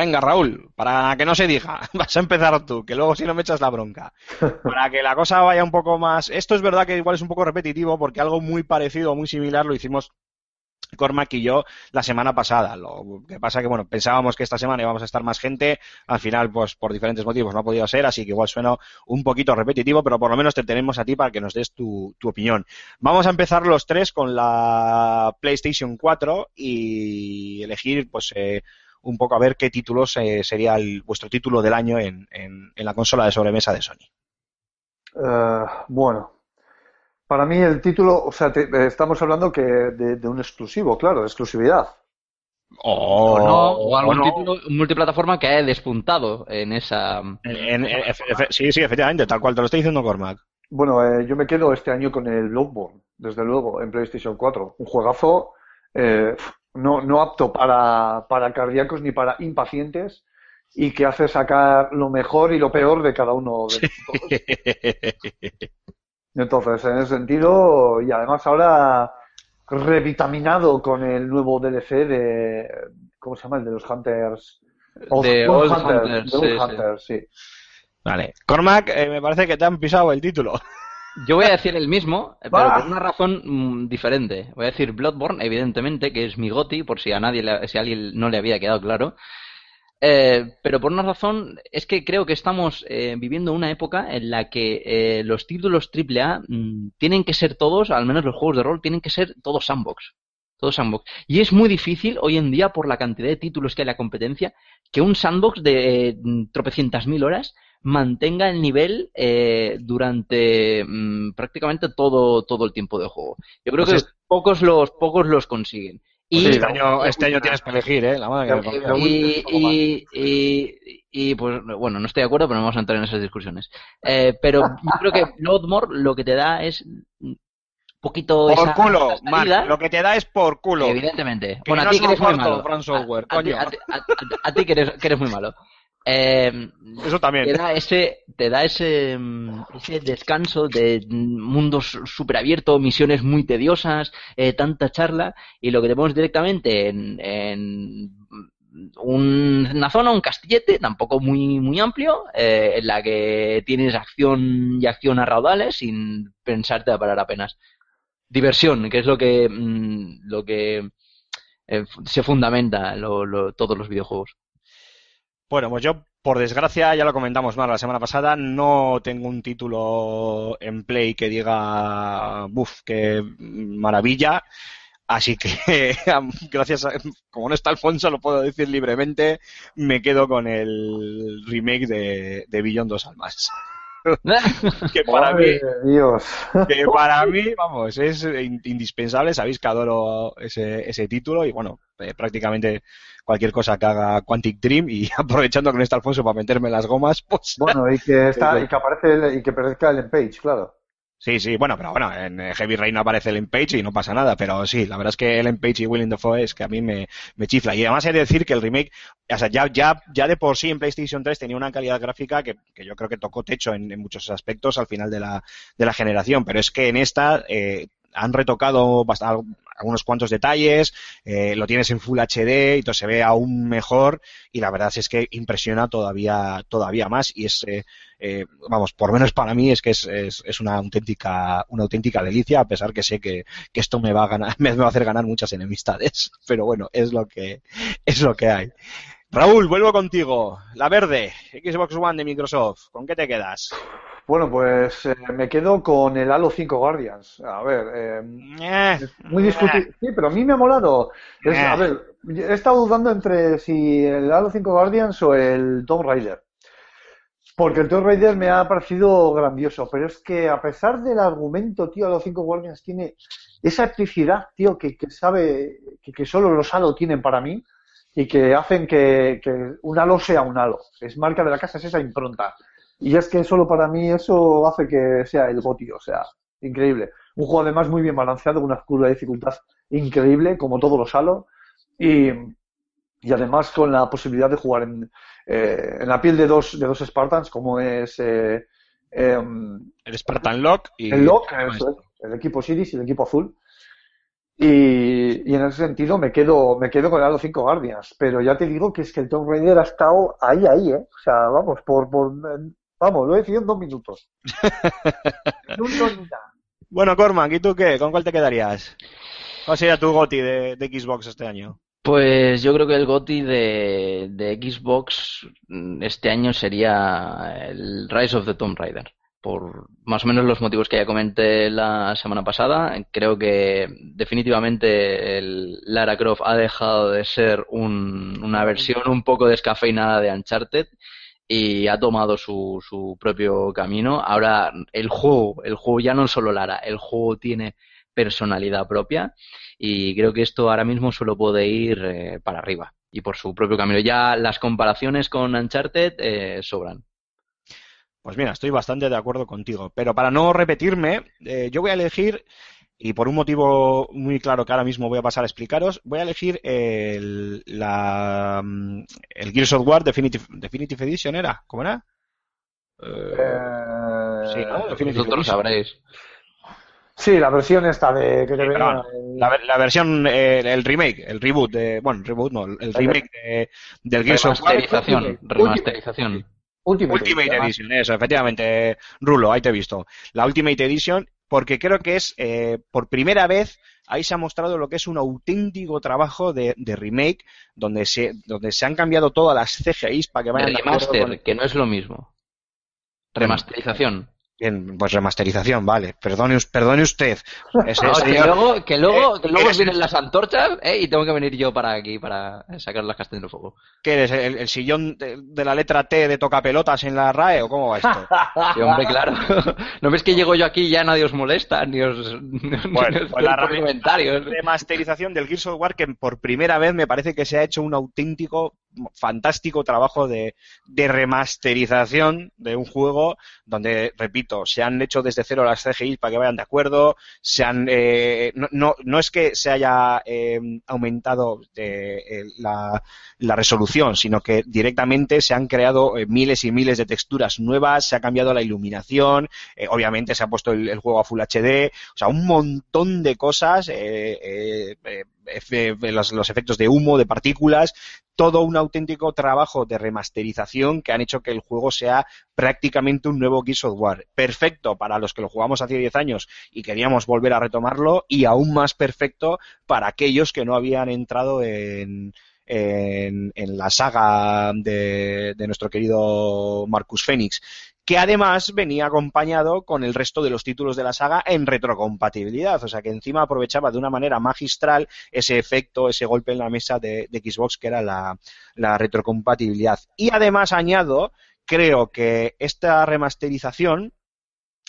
Venga, Raúl, para que no se diga, vas a empezar tú, que luego si no me echas la bronca. Para que la cosa vaya un poco más. Esto es verdad que igual es un poco repetitivo, porque algo muy parecido o muy similar lo hicimos Cormac y yo la semana pasada. Lo que pasa que, bueno, pensábamos que esta semana íbamos a estar más gente, al final, pues por diferentes motivos no ha podido ser, así que igual suena un poquito repetitivo, pero por lo menos te tenemos a ti para que nos des tu, tu opinión. Vamos a empezar los tres con la PlayStation 4 y elegir, pues, eh, un poco a ver qué títulos eh, sería el- vuestro título del año en, en- en la consola de sobremesa de Sony. Eh, bueno, para mí el título, o sea, te- eh, estamos hablando que de, de un exclusivo, claro, de exclusividad. O, O no, o algún no. título multiplataforma que haya despuntado en esa. En- en- en- efe- efe- sí, sí, efectivamente, tal cual te lo está diciendo Cormac. Bueno, eh, yo me quedo este año con el Bloodborne, desde luego, en PlayStation 4. Un juegazo eh, no, no apto para, para cardíacos ni para impacientes y que hace sacar lo mejor y lo peor de cada uno de nosotros. Entonces, en ese sentido, y además ahora revitaminado con el nuevo DLC de, ¿cómo se llama? El de los Hunters. De Old Hunters, de Old sí, sí. Hunters, sí. Vale. Cormac, eh, me parece que te han pisado el título. Yo voy a decir el mismo, eh, pero por una razón mm, diferente. Voy a decir Bloodborne, evidentemente, que es mi goti, por si a nadie, le- si a alguien no le había quedado claro. Eh, pero por una razón, es que creo que estamos eh, viviendo una época en la que eh, los títulos AAA mm, tienen que ser todos, al menos los juegos de rol, tienen que ser todos sandbox. Todo sandbox. Y es muy difícil hoy en día, por la cantidad de títulos que hay en la competencia, que un sandbox de eh, tropecientas mil horas mantenga el nivel eh, durante mm, prácticamente todo, todo el tiempo de juego. Yo creo Pues que pocos los, pocos los consiguen. Y, este, año, este año tienes que elegir, ¿eh? La madre que y, y, y- y, pues bueno, no estoy de acuerdo, pero no vamos a entrar en esas discusiones. Eh, pero yo creo que Bloodmore lo que te da es un poquito Por esa- culo, esa Mark, lo que te da es por culo. Evidentemente. Que bueno, no a ti que eres muy malo. Software, A- coño. a ti- a- a- a ti que eres, que eres muy malo. Eh, Eso te también. da ese, te da ese, mm, ese descanso de mundos súper abiertos, misiones muy tediosas, eh, tanta charla, y lo que te pones directamente en, en un- una zona, un castillete, tampoco muy, muy amplio, eh, en la que tienes acción y acción a raudales sin pensarte a parar apenas. Diversión, que es lo que, mm, lo que eh, se fundamenta lo- lo- todos los videojuegos. Bueno, pues yo, por desgracia, ya lo comentamos más la semana pasada, no tengo un título en Play que diga, buf, qué maravilla. Así que, gracias a, como no está Alfonso, lo puedo decir libremente, me quedo con el remake de, de Dos Almas. Que para mí, Dios. que para mí, vamos, es in- indispensable. Sabéis que adoro ese, ese título y bueno, eh, prácticamente cualquier cosa que haga Quantic Dream y aprovechando que no está Alfonso para meterme las gomas, pues Bueno, y que está, y que aparece el- y que aparezca el Page, claro. Sí, sí, bueno, pero bueno, en eh, Heavy Rain no aparece el Page y no pasa nada, pero sí, la verdad es que el Page y Willing Dafoe es que a mí me, chifla. Y además he de decir que el remake, o sea, ya, ya, ya de por sí en PlayStation 3 tenía una calidad gráfica que, yo creo que tocó techo en, muchos aspectos al final de la, de la generación, pero es que en esta eh, han retocado bast- al- algunos cuantos detalles, eh, lo tienes en Full HD y todo se ve aún mejor y la verdad es que impresiona todavía, todavía más y es, eh, eh, vamos, por menos para mí es que es, es, es una auténtica, una auténtica delicia, a pesar que sé que, que esto me va a ganar, me va a hacer ganar muchas enemistades, pero bueno, es lo que, es lo que hay. Raúl, vuelvo contigo. La verde, Xbox One de Microsoft. ¿Con qué te quedas? Bueno, pues eh, me quedo con el Halo 5 Guardians. A ver, eh, Eh, muy discutible. Sí, pero a mí me ha molado. Es- Eh. a ver, he estado dudando entre si el Halo 5 Guardians o el Tomb Raider. Porque el Tomb Raider me ha parecido grandioso, pero es que a pesar del argumento, tío, Halo 5 Guardians tiene esa epicidad, tío, que, que sabe, que, que solo los Halo tienen para mí y que hacen que, que un Halo sea un Halo. Es marca de la casa, es esa impronta. Y es que solo para mí eso hace que sea el GOTY, o sea, increíble. Un juego además muy bien balanceado, con una curva de dificultad increíble, como todos los Halo, y, y además con la posibilidad de jugar en, eh, en la piel de dos, de dos Spartans, como es eh, em, el Spartan Lock y el LOC, eso es, el equipo Siris y el equipo azul. Y, y en ese sentido me quedo, me quedo con el Halo 5 Guardians, pero ya te digo que es que el Tomb Raider ha estado ahí, ahí, ¿eh? O sea, vamos, por, por, vamos, lo he decidido en dos minutos. Bueno, Cormac, ¿y tú qué? ¿Con cuál te quedarías? ¿Cuál sería tu GOTI de, de Xbox este año? Pues yo creo que el GOTY de, de Xbox mm, este año sería el Rise of the Tomb Raider. Por más o menos los motivos que ya comenté la semana pasada, creo que definitivamente el Lara Croft ha dejado de ser un- una versión un poco descafeinada de Uncharted y ha tomado su, su propio camino. Ahora el juego, el juego ya no es solo Lara, el juego tiene personalidad propia y creo que esto ahora mismo solo puede ir eh, para arriba y por su propio camino. Ya las comparaciones con Uncharted eh, sobran. Pues mira, estoy bastante de acuerdo contigo. Pero para no repetirme, eh, yo voy a elegir, y por un motivo muy claro que ahora mismo voy a pasar a explicaros, voy a elegir el, la, mm, el Gears of War Definitive, Definitive Edition, ¿era? ¿Cómo era? Eh, sí, ¿no? Definitive Edition. sabréis. Sí, la versión esta de que Sí, venía el- La, ver- la versión, eh, el remake, el reboot, de, bueno, reboot no, el remake de- del Gears of War. Remasterización, Ultimate. remasterización. Ultimate, Ultimate. Edition, eso, efectivamente, Rulo, ahí te he visto. La Ultimate Edition, porque creo que es, eh, por primera vez, ahí se ha mostrado lo que es un auténtico trabajo de, de remake, donde se, donde se han cambiado todas las CGIs para que vayan Remaster, que no es lo mismo. Remasterización. Bien, pues remasterización, vale. Perdone, perdone usted. Ese No, que luego, que luego, Eh, que luego eres- vienen las antorchas ¿eh? y tengo que venir yo para aquí para sacar las castañas del fuego. ¿Qué eres? ¿El, el sillón de, de la letra T de tocapelotas en la RAE o cómo va esto? Sí, hombre, claro. ¿No ves que llego yo aquí y ya nadie os molesta? Ni os, Bueno, pues la comentarios. remasterización del Gears of War que por primera vez me parece que se ha hecho un auténtico fantástico trabajo de, de remasterización de un juego donde, repito, se han hecho desde cero las CGI para que vayan de acuerdo, se han, eh, no, no, no es que se haya eh, aumentado eh, la, la resolución, sino que directamente se han creado eh, miles y miles de texturas nuevas, se ha cambiado la iluminación, eh, obviamente se ha puesto el, el juego a Full HD, o sea, un montón de cosas, los, efectos de humo, de partículas, todo un auténtico trabajo de remasterización que han hecho que el juego sea prácticamente un nuevo Gears of War. Perfecto para los que lo jugamos hace 10 años y queríamos volver a retomarlo y aún más perfecto para aquellos que no habían entrado en, en, en la saga de, de nuestro querido Marcus Phoenix que además venía acompañado con el resto de los títulos de la saga en retrocompatibilidad, o sea que encima aprovechaba de una manera magistral ese efecto, ese golpe en la mesa de, Xbox que era la retrocompatibilidad. Y además añado, creo que esta remasterización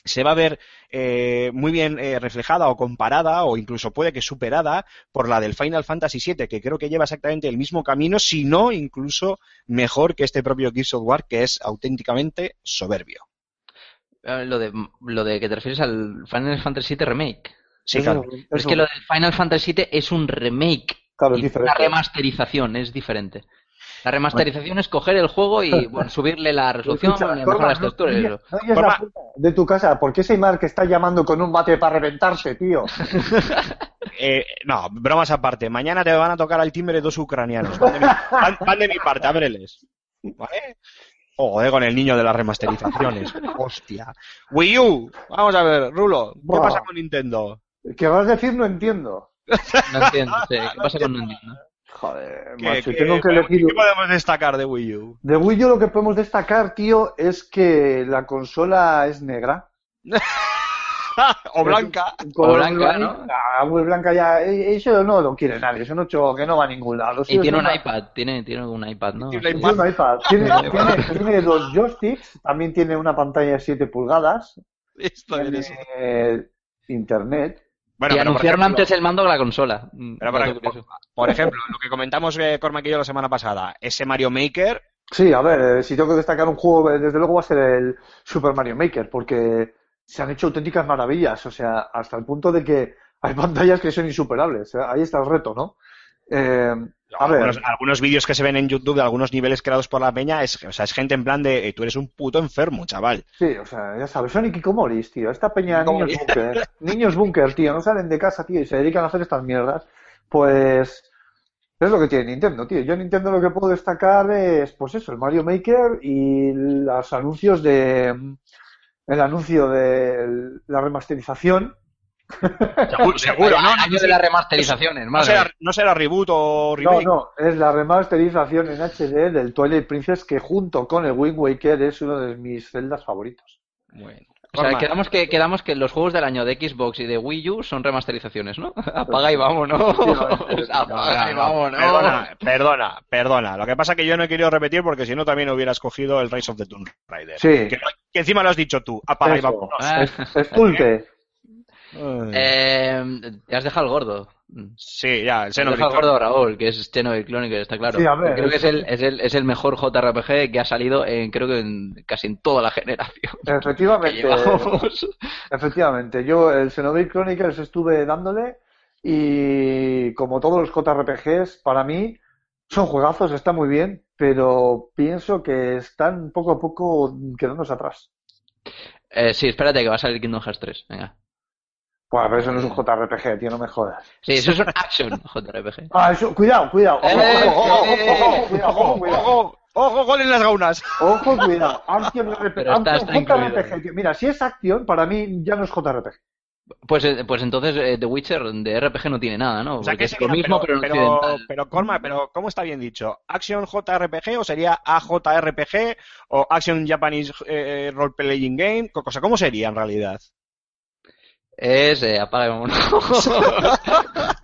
se va a ver eh, muy bien eh, reflejada o comparada o incluso puede que superada por la del Final Fantasy VII, que creo que lleva exactamente el mismo camino, si no incluso mejor que este propio Gears of War, que es auténticamente soberbio. Eh, Lo de, lo de que te refieres al Final Fantasy VII Remake. Sí, claro. Pero es eso- que lo del Final Fantasy VII es un remake. Claro, es diferente. Una remasterización, es diferente. La remasterización es coger el juego y bueno, subirle la resolución, Escucha, mejorar Cormac, las no- texturas. no y oyes- eso. no la de tu casa. ¿Por qué ese Mar que está llamando con un bate para reventarte, tío? Eh, no, bromas aparte. Mañana te van a tocar al timbre dos ucranianos. Van de mi, van- van de mi parte, ábreles. ¿Vale? Joder, con el niño de las remasterizaciones. Hostia. Wii U. Vamos a ver, Rulo. ¿Qué Buah. pasa con Nintendo? ¿Qué vas a decir? No entiendo. No entiendo, sí. ¿Qué pasa con no entiendo? Joder, ¿Qué, macho, qué- tengo que podemos- elegir. qué podemos destacar de Wii U? De Wii U lo que podemos destacar, tío, es que la consola es negra. o blanca. O blanca, ¿no? Ah, muy blanca ya. eh, Eso no lo quiere nadie. Eso no que no va a ningún lado. Y tiene un iPad, tiene, tiene un iPad, ¿no? Tiene un Tiene un iPad. Tiene, tiene- tiene dos joysticks. También tiene una pantalla de 7 pulgadas. Esto Tiene es- eh, internet. Bueno, y anunciaron ejemplo- antes el mando que la consola. Por, ejemplo, lo que comentamos eh, Cormac y yo la semana pasada, ese Mario Maker, Sí, a ver, eh, si tengo que destacar un juego, eh, desde luego va a ser el Super Mario Maker, porque se han hecho auténticas maravillas, o sea, hasta el punto de que hay pantallas que son insuperables. eh, Ahí está el reto, ¿no? Eh, a ver, algunos, vídeos que se ven en YouTube de algunos niveles creados por la peña, es, o sea, es gente en plan de, eh, tú eres un puto enfermo, chaval. sí, o sea, ya sabes, son Ikikomoris, tío. Esta peña, Hikikomori. niños búnker, niños búnker, tío, no salen de casa, tío, y se dedican a hacer estas mierdas. Pues es lo que tiene Nintendo, tío. Yo Nintendo lo que puedo destacar es, pues eso, el Mario Maker y los anuncios de, el anuncio de la remasterización. Seguro, seguro, ¿no? Año de las remasterizaciones, No será, no será reboot o No, remake. no, es la remasterización en HD del Twilight Princess que junto con el Wind Waker es uno de mis celdas favoritos. Bueno. O sea, quedamos que, quedamos que los juegos del año de Xbox y de Wii U son remasterizaciones, ¿no? Apaga y vámonos. Apaga y no, no, vámonos. Perdona, perdona, perdona. Lo que pasa es que yo no he querido repetir porque si no también hubieras cogido el Rise of the Tomb Raider. Sí. Que, que encima lo has dicho tú. Apaga y vámonos. Ah, Es-. eh, te has dejado el gordo. Sí, ya, el Te has Xenoblade dejado el gordo Raúl, que es Xenoblade Chronicles, está claro. Sí, a ver, creo que es- el, es, el, es el mejor JRPG que ha salido en, creo que en casi en toda la generación Efectivamente, efectivamente. Yo el Xenoblade Chronicles estuve dándole y como todos los JRPGs, para mí son juegazos, está muy bien, pero pienso que están poco a poco quedándose atrás. Eh, sí, espérate que va a salir Kingdom Hearts 3. Venga. Bueno, pero eso no es un JRPG, tío, no me jodas. Sí, eso es un action JRPG. Ah, eso, cuidado, cuidado. Ojo, Eh, ojo, ojo, eh, ojo, ojo, cuidado, ojo, cuidado. ¡Ojo! ¡Ojo, gol en las gaunas! Ojo, cuidado. Action Pero Action. JRPG, tío. Mira, si es acción, para mí ya no es JRPG. Pues, eh, pues entonces eh, The Witcher de RPG no tiene nada, ¿no? O sea, Porque que es lo mismo, pero, pero, en occidental. pero, Corma, pero ¿cómo está bien dicho? ¿Action JRPG o sería AJRPG o Action Japanese eh, Role Playing Game? O sea, ¿cómo sería en realidad? Es eh, apaga.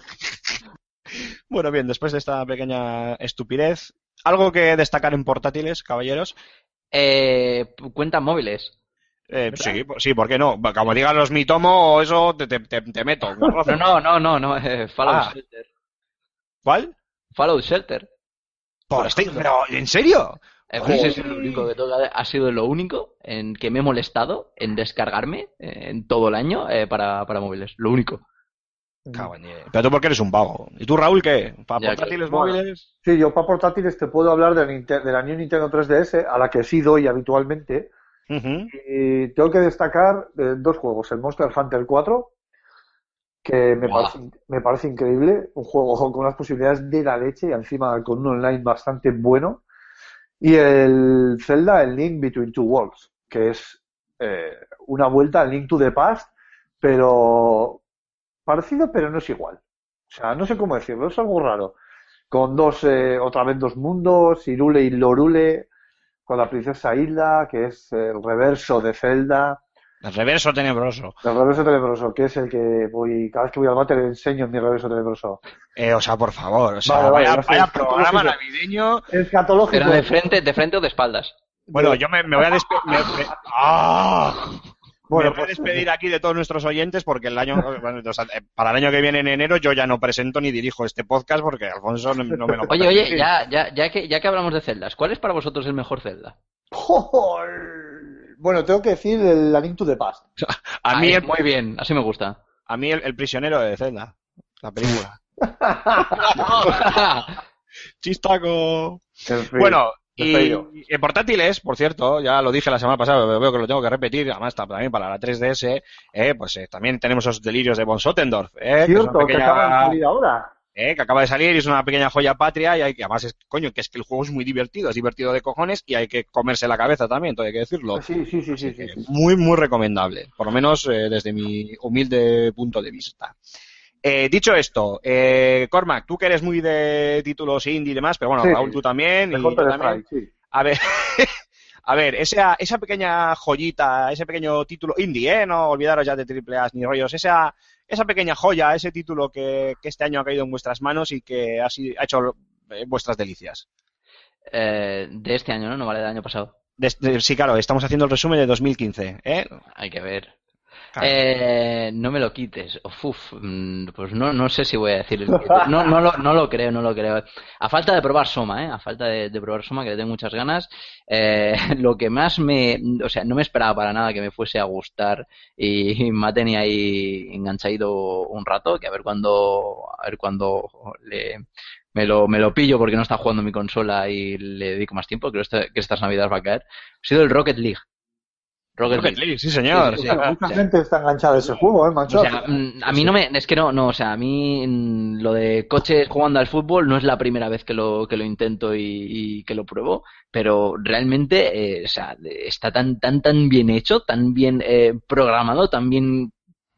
Bueno, bien, después de esta pequeña estupidez, ¿algo que destacar en portátiles, caballeros? eh, cuentas móviles. Eh, sí, por- sí, ¿por qué no? Como digan los Mitomo, eso te, te, te- te meto. No, no, no, no, no. eh, Fallout Ah. Shelter. ¿Cuál? Fallout Shelter. Por este- pero, ¿en serio? Eh, pues ese es lo único que toca- ha sido lo único en que me he molestado en descargarme eh, en todo el año eh, para, para móviles. Lo único. En diez. Pero tú porque eres un vago. ¿Y tú, Raúl, qué? ¿Para Ya, portátiles móviles? Sí, yo para portátiles te puedo hablar de la, de la New Nintendo 3DS, a la que sí doy habitualmente. Y tengo que destacar eh, dos juegos. El Monster Hunter 4, que me, parece, me parece increíble. Un juego con unas posibilidades de la leche y encima con un online bastante bueno. Y el Zelda, el Link Between Two Worlds, que es eh, una vuelta al Link to the Past, pero parecido, pero no es igual. O sea, no sé cómo decirlo, es algo raro. Con dos, eh, otra vez dos mundos, Irule y Lorule, con la princesa Hilda, que es el reverso de Zelda, El reverso tenebroso. el reverso tenebroso, que es el que voy, cada vez que voy al bate le enseño mi reverso tenebroso. Eh, o sea, por favor, o sea, Vale, vaya, programa navideño. Es catológico. Pero de frente, de frente o de espaldas. Bueno, yo me, me voy a despedir. Bueno, me voy a pues- despedir aquí de todos nuestros oyentes porque el año, bueno, o sea, eh, para el año que viene en enero yo ya no presento ni dirijo este podcast porque Alfonso no, no me lo Oye, puede oye, ya, ya, ya, que, ya que hablamos de celdas, ¿cuál es para vosotros el mejor celda? Bueno, tengo que decir el A Link to the Past. A mí, Ahí, el, muy bien, así me gusta. a mí el, el prisionero de Zelda, la película. Chistaco. En fin, Bueno, y en portátiles, por cierto, ya lo dije la semana pasada, pero veo que lo tengo que repetir, además está también para la 3DS, eh, pues eh, también tenemos esos delirios de von Sottendorf, eh, que, Cierto, que pequeña- acaba de salir ahora. Eh, que acaba de salir y es una pequeña joya patria y hay que, además es, coño, que es que el juego es muy divertido, es divertido de cojones y hay que comerse la cabeza también, todo hay que decirlo. Sí, sí, sí, sí, sí. Muy, muy recomendable, por lo menos eh, desde mi humilde punto de vista. Eh, dicho esto, eh, Cormac, tú que eres muy de títulos indie y demás, pero bueno, Sí. Raúl tú también, y yo también. sí. A ver, a ver, esa, esa pequeña joyita, ese pequeño título indie, ¿eh? No olvidaros ya de triple A ni rollos, esa, esa pequeña joya, ese título que, que este año ha caído en vuestras manos y que ha, sido- ha hecho eh, vuestras delicias. Eh, de este año, ¿no? No vale del año pasado. Sí, claro, estamos haciendo el resumen de 2015, ¿eh? Hay que ver. Eh, no me lo quites. Uf, mm, pues no, no sé si voy a decir. No, no, lo, no lo creo, no lo creo. A falta de probar Soma, ¿eh? A falta de, probar Soma, que le tengo muchas ganas. eh, lo que más me. O sea, no me esperaba para nada que me fuese a gustar y me ha tenido ahí enganchado un rato, que a ver cuándo. A ver cuándo le. Me lo, me lo pillo porque no está jugando mi consola y le dedico más tiempo. Creo que estas navidades va a caer. Ha sido el Rocket League. Rocket, Rocket League, sí, señor. Sí, sí, Sí. sí. Mucha gente está enganchada a ese juego, ¿eh, macho? O sea, mm, a mí no me, es que no, no, o sea, a mí mm, lo de coches jugando al fútbol no es la primera vez que lo, que lo intento y, y que lo pruebo, pero realmente, eh, o sea, está tan, tan, tan bien hecho, tan bien eh, programado, tan bien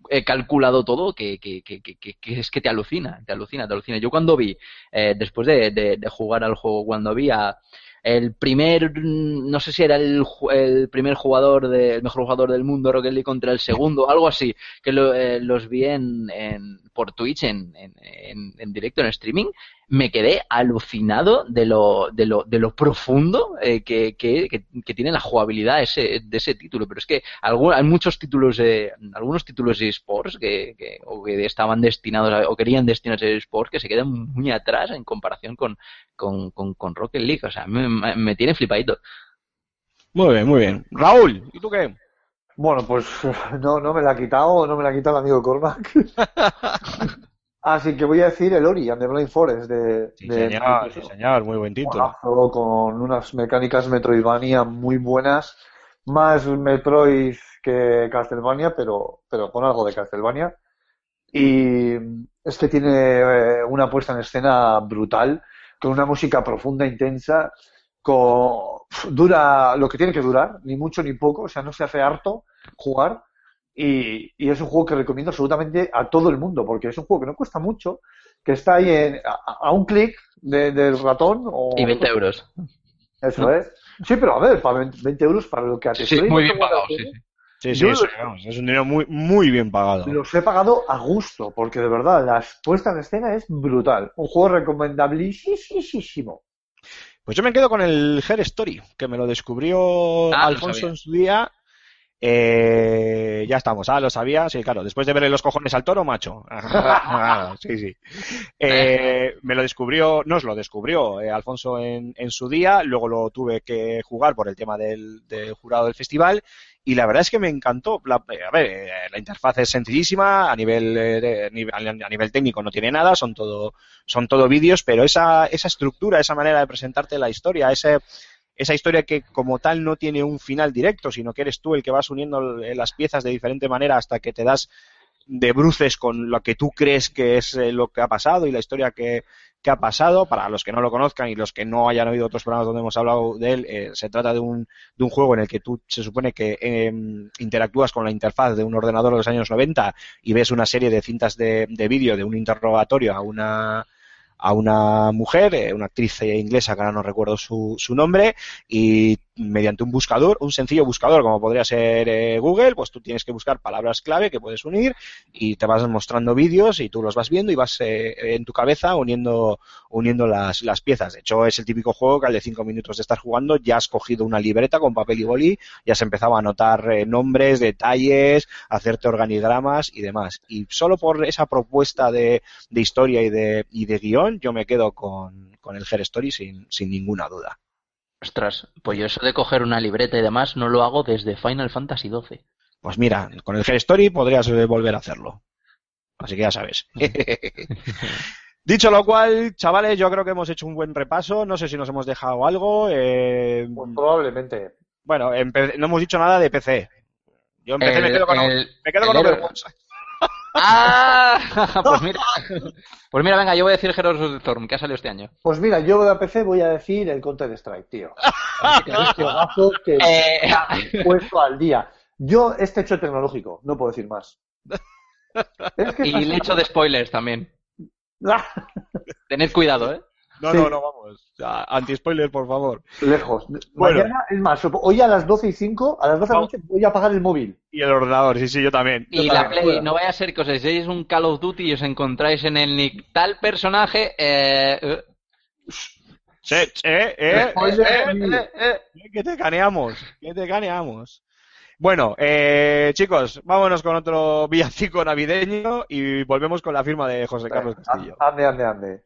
eh, calculado todo que, que, que, que, que- que es que te alucina, te alucina, te alucina. Yo cuando vi, eh, después de, de, de jugar al juego, cuando vi a el primer, no sé si era el, el primer jugador, de, el mejor jugador del mundo, Rocket League contra el segundo, algo así, que lo- eh, los vi en, en- por Twitch en, en- en directo, en streaming, me quedé alucinado de lo, de lo, de lo profundo eh, que, que, que- que tiene la jugabilidad ese, de ese título. Pero es que algún- hay muchos títulos, de, algunos títulos de esports que, que, o que estaban destinados a- o querían destinarse a esports que se quedan muy atrás en comparación con, con, con, con Rocket League. O sea, me, me- me tiene flipadito. Muy bien, muy bien. Raúl, ¿y tú qué? Bueno, pues no, no me la ha quitado, no me la ha quitado el amigo Cormac. Así que voy a decir el Ori and the Blind Forest de, Sí, de señor, sí, señor, muy buen título. Con unas mecánicas Metroidvania muy buenas, más Metroid que Castlevania, pero, pero con algo de Castlevania. Y es que tiene eh, una puesta en escena brutal, con una música profunda, intensa, con... dura lo que tiene que durar, ni mucho ni poco, o sea, no se hace harto jugar. Y, y es un juego que recomiendo absolutamente a todo el mundo, porque es un juego que no cuesta mucho, que está ahí en- a, a un clic de- del ratón. O, Y 20 euros. Eso es. Sí, pero a ver, para 20 euros para lo que a Sí, sí, muy no bien pagado, sí, sí. Eso, es un dinero muy, muy bien pagado. Los he pagado a gusto, porque de verdad la puesta en escena es brutal. Un juego recomendabilísimo. Pues yo me quedo con el Her Story, que me lo descubrió Ah, Alfonso en su día. Eh, ya estamos, ah, lo sabía, sí, claro, después de verle los cojones al toro, macho. Ah, sí, sí. Eh, me lo descubrió, nos lo descubrió eh, Alfonso en, en su día, luego lo tuve que jugar por el tema del, jurado del festival. Y la verdad es que me encantó. La, eh, a ver, la interfaz es sencillísima, a nivel- a nivel técnico no tiene nada, son todo, son todo vídeos, pero esa, esa estructura, esa manera de presentarte la historia, ese, esa historia que como tal no tiene un final directo, sino que eres tú el que vas uniendo las piezas de diferente manera hasta que te das de bruces con lo que tú crees que es eh, lo que ha pasado y la historia que, ha pasado. Para los que no lo conozcan y los que no hayan oído otros programas donde hemos hablado de él, eh, se trata de un, de un juego en el que tú se supone que eh, interactúas con la interfaz de un ordenador de los años 90 y ves una serie de cintas de, de vídeo de un interrogatorio a una a una mujer, eh, una actriz eh, inglesa que ahora no recuerdo su, su nombre, y mediante un buscador, un sencillo buscador como podría ser eh, Google, pues tú tienes que buscar palabras clave que puedes unir y te vas mostrando vídeos y tú los vas viendo y vas eh, en tu cabeza uniendo, uniendo las, las piezas. De hecho, es el típico juego que al de cinco minutos de estar jugando ya has cogido una libreta con papel y boli y has empezado a anotar eh, nombres, detalles, hacerte organigramas y demás. Y solo por esa propuesta de, de historia y de, y de guion, yo me quedo con, con el Her Story sin, sin ninguna duda. Ostras, pues yo eso de coger una libreta y demás no lo hago desde Final Fantasy XII. Pues mira, con el Her Story podrías eh, volver a hacerlo. Así que ya sabes. Dicho lo cual, chavales, yo creo que hemos hecho un buen repaso. No sé si nos hemos dejado algo. eh, Pues probablemente. bueno, en P- no hemos dicho nada de PC. Yo en PC me quedo con, el- me quedo el con héroe- Overwatch. ¡Ah! Pues mira, pues mira, venga, yo voy a decir Heroes of the Storm, que ha salido este año. Pues mira, yo de PC voy a decir el Counter Strike, tío. Este que Eh, está puesto al día. Yo, este hecho tecnológico, no puedo decir más. Es que y le echo de spoilers también. Tened cuidado, ¿eh? No, Sí. no, no, vamos. Anti-spoiler, por favor. Lejos. Bueno. Mañana, es más, hoy a las 12 y 5, a las 12 de la noche voy a apagar el móvil. Y el ordenador, sí, sí, yo también. Y Yo la también. Play, no vaya a ser que os echéis un Call of Duty y os encontráis en el nick tal personaje. Eh, eh, Sí, eh, eh, eh, eh, eh, eh, que te caneamos, que te caneamos. Bueno, eh, chicos, vámonos con otro villancico navideño y volvemos con la firma de José Carlos Castillo. Ande, ande, ande.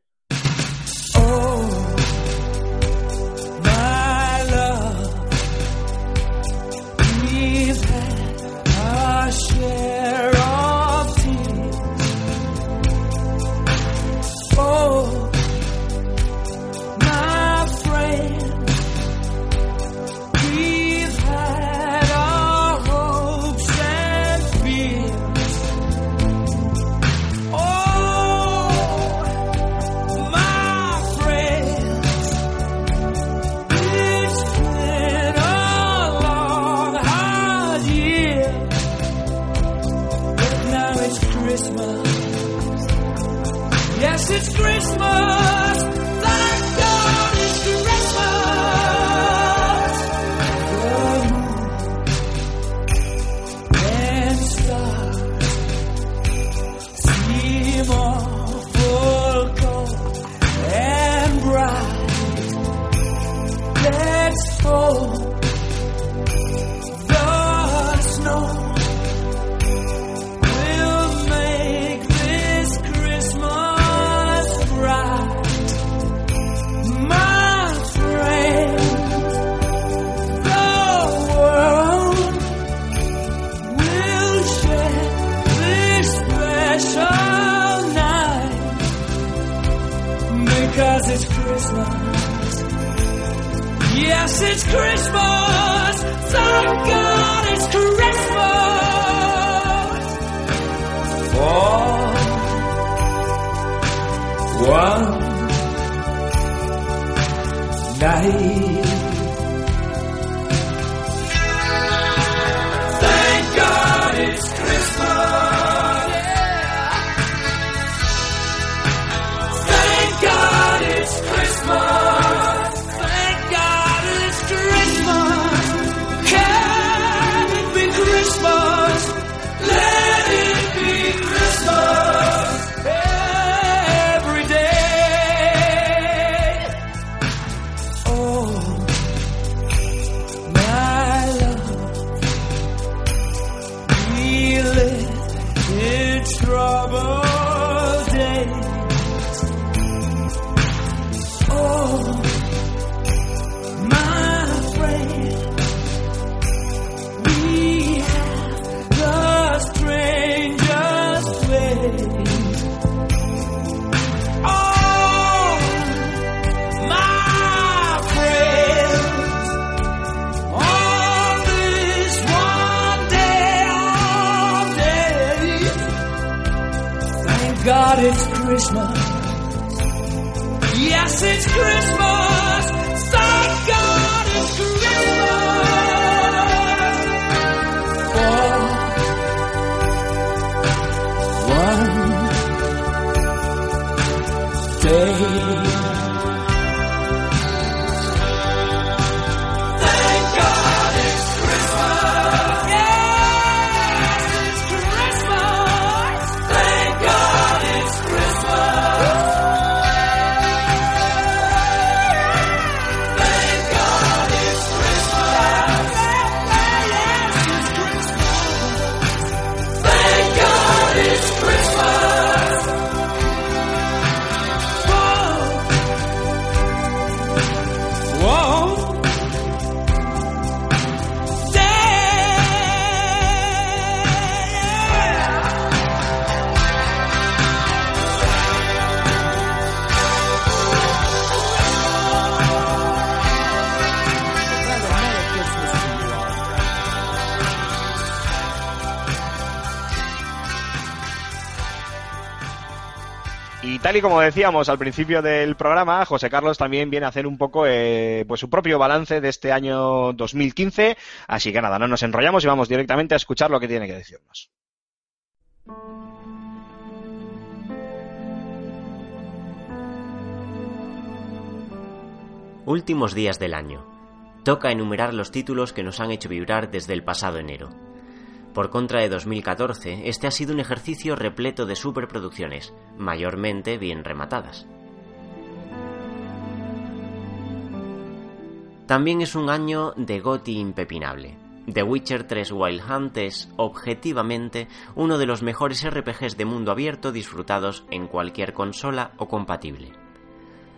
Yes, it's Christmas. Thank God it's Christmas. For one night. Y como decíamos al principio del programa, José Carlos también viene a hacer un poco eh, pues su propio balance de este año 2015. Así que nada, no nos enrollamos y vamos directamente a escuchar lo que tiene que decirnos. Últimos días del año. Toca enumerar los títulos que nos han hecho vibrar desde el pasado enero. Por contra de 2014, este ha sido un ejercicio repleto de superproducciones, mayormente bien rematadas. También es un año de GOTY impepinable. The Witcher 3 Wild Hunt es, objetivamente, uno de los mejores RPGs de mundo abierto disfrutados en cualquier consola o compatible.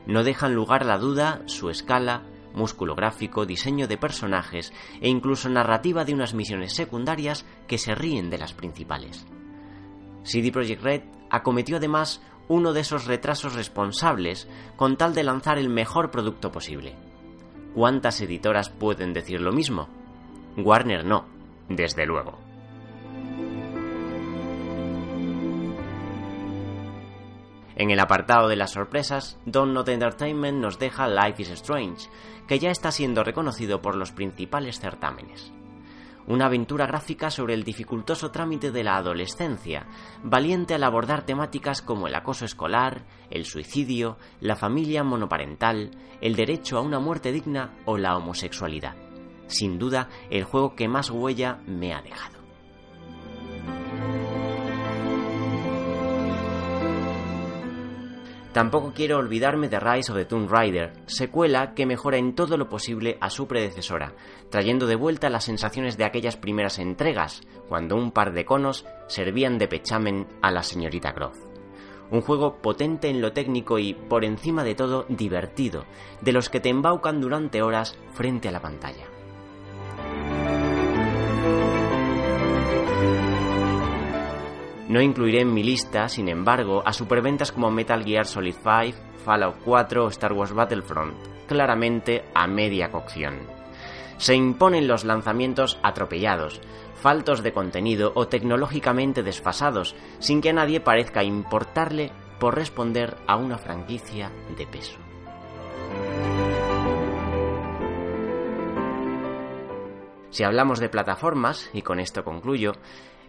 No dejan lugar a la duda su escala, músculo gráfico, diseño de personajes e incluso narrativa de unas misiones secundarias que se ríen de las principales. CD Projekt Red acometió además uno de esos retrasos responsables con tal de lanzar el mejor producto posible. ¿Cuántas editoras pueden decir lo mismo? Warner no, desde luego. En el apartado de las sorpresas, Don't Not Entertainment nos deja Life is Strange, que ya está siendo reconocido por los principales certámenes. Una aventura gráfica sobre el dificultoso trámite de la adolescencia, valiente al abordar temáticas como el acoso escolar, el suicidio, la familia monoparental, el derecho a una muerte digna o la homosexualidad. Sin duda, el juego que más huella me ha dejado. Tampoco quiero olvidarme de Rise of the Tomb Raider, secuela que mejora en todo lo posible a su predecesora, trayendo de vuelta las sensaciones de aquellas primeras entregas, cuando un par de conos servían de pechamen a la señorita Croft. Un juego potente en lo técnico y, por encima de todo, divertido, de los que te embaucan durante horas frente a la pantalla. No incluiré en mi lista, sin embargo, a superventas como Metal Gear Solid 5, Fallout 4 o Star Wars Battlefront, claramente a media cocción. Se imponen los lanzamientos atropellados, faltos de contenido o tecnológicamente desfasados, sin que a nadie parezca importarle por responder a una franquicia de peso. Si hablamos de plataformas, y con esto concluyo,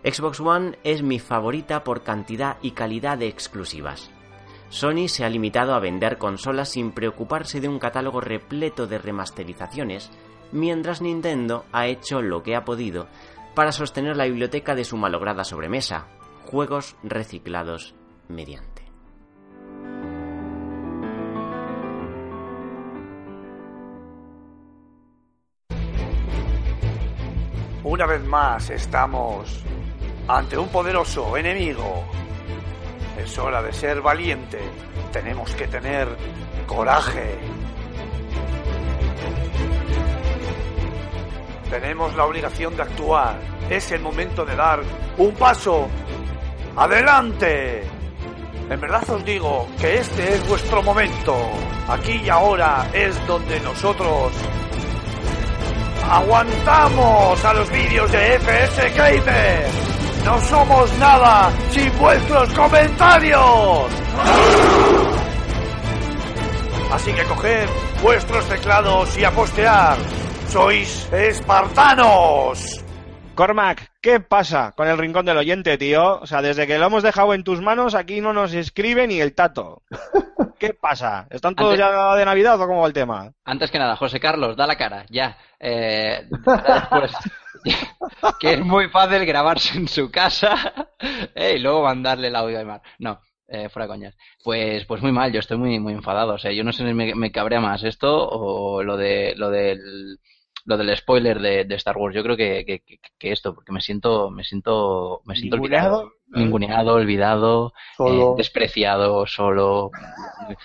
Xbox One es mi favorita por cantidad y calidad de exclusivas. Sony se ha limitado a vender consolas sin preocuparse de un catálogo repleto de remasterizaciones, mientras Nintendo ha hecho lo que ha podido para sostener la biblioteca de su malograda sobremesa, juegos reciclados mediante. Una vez más estamos ante un poderoso enemigo. Es hora de ser valiente. Tenemos que tener coraje. Tenemos la obligación de actuar. Es el momento de dar un paso adelante. En verdad os digo que este es vuestro momento. Aquí y ahora es donde nosotros aguantamos a los vídeos de FS Gamer. No somos nada sin vuestros comentarios. Así que coged vuestros teclados y a postear. Sois espartanos. Cormac, ¿qué pasa con el rincón del oyente, tío? O sea, desde que lo hemos dejado en tus manos, aquí no nos escribe ni el tato. ¿Qué pasa? ¿Están todos Antes- ya de Navidad o cómo va el tema? Antes que nada, José Carlos, da la cara, ya. Eh, después, que es muy fácil grabarse en su casa eh, y luego mandarle el audio a Aymar. No, eh, fuera coñas. Pues, pues muy mal, yo estoy muy, muy enfadado. O sea, yo no sé si me, me cabrea más esto o lo de lo del lo del spoiler de, de Star Wars. Yo creo que, que, esto, porque me siento, me siento, me siento ninguneado, olvidado, Solo. eh, despreciado, solo.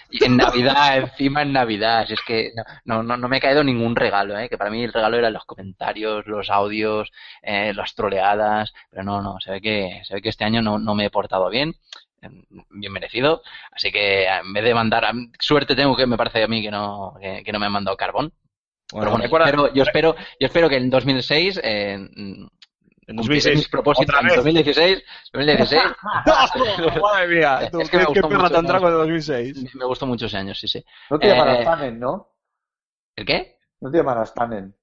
Y en Navidad, encima en Navidad. Si es que no, no, no, me ha caído ningún regalo, ¿eh? que para mí el regalo eran los comentarios, los audios, eh, las troleadas. Pero no, no, se ve que, se ve que este año no, no me he portado bien. eh, Bien merecido. Así que en vez de mandar. Suerte tengo que me parece a mí que no, que, que no me han mandado carbón. Pero bueno, yo recuerda- espero, yo espero, yo espero que en 2006 eh, En cumpliré 2006, mis propósitos en vez. 2016, 2016 Madre mía, tú, Es que me qué, perra tan ¿no? trago de 2006. me gustó mucho ese año, sí, sí. No te llamarás Eh, Tannen, ¿no? ¿El qué? No te llamarás Tannen.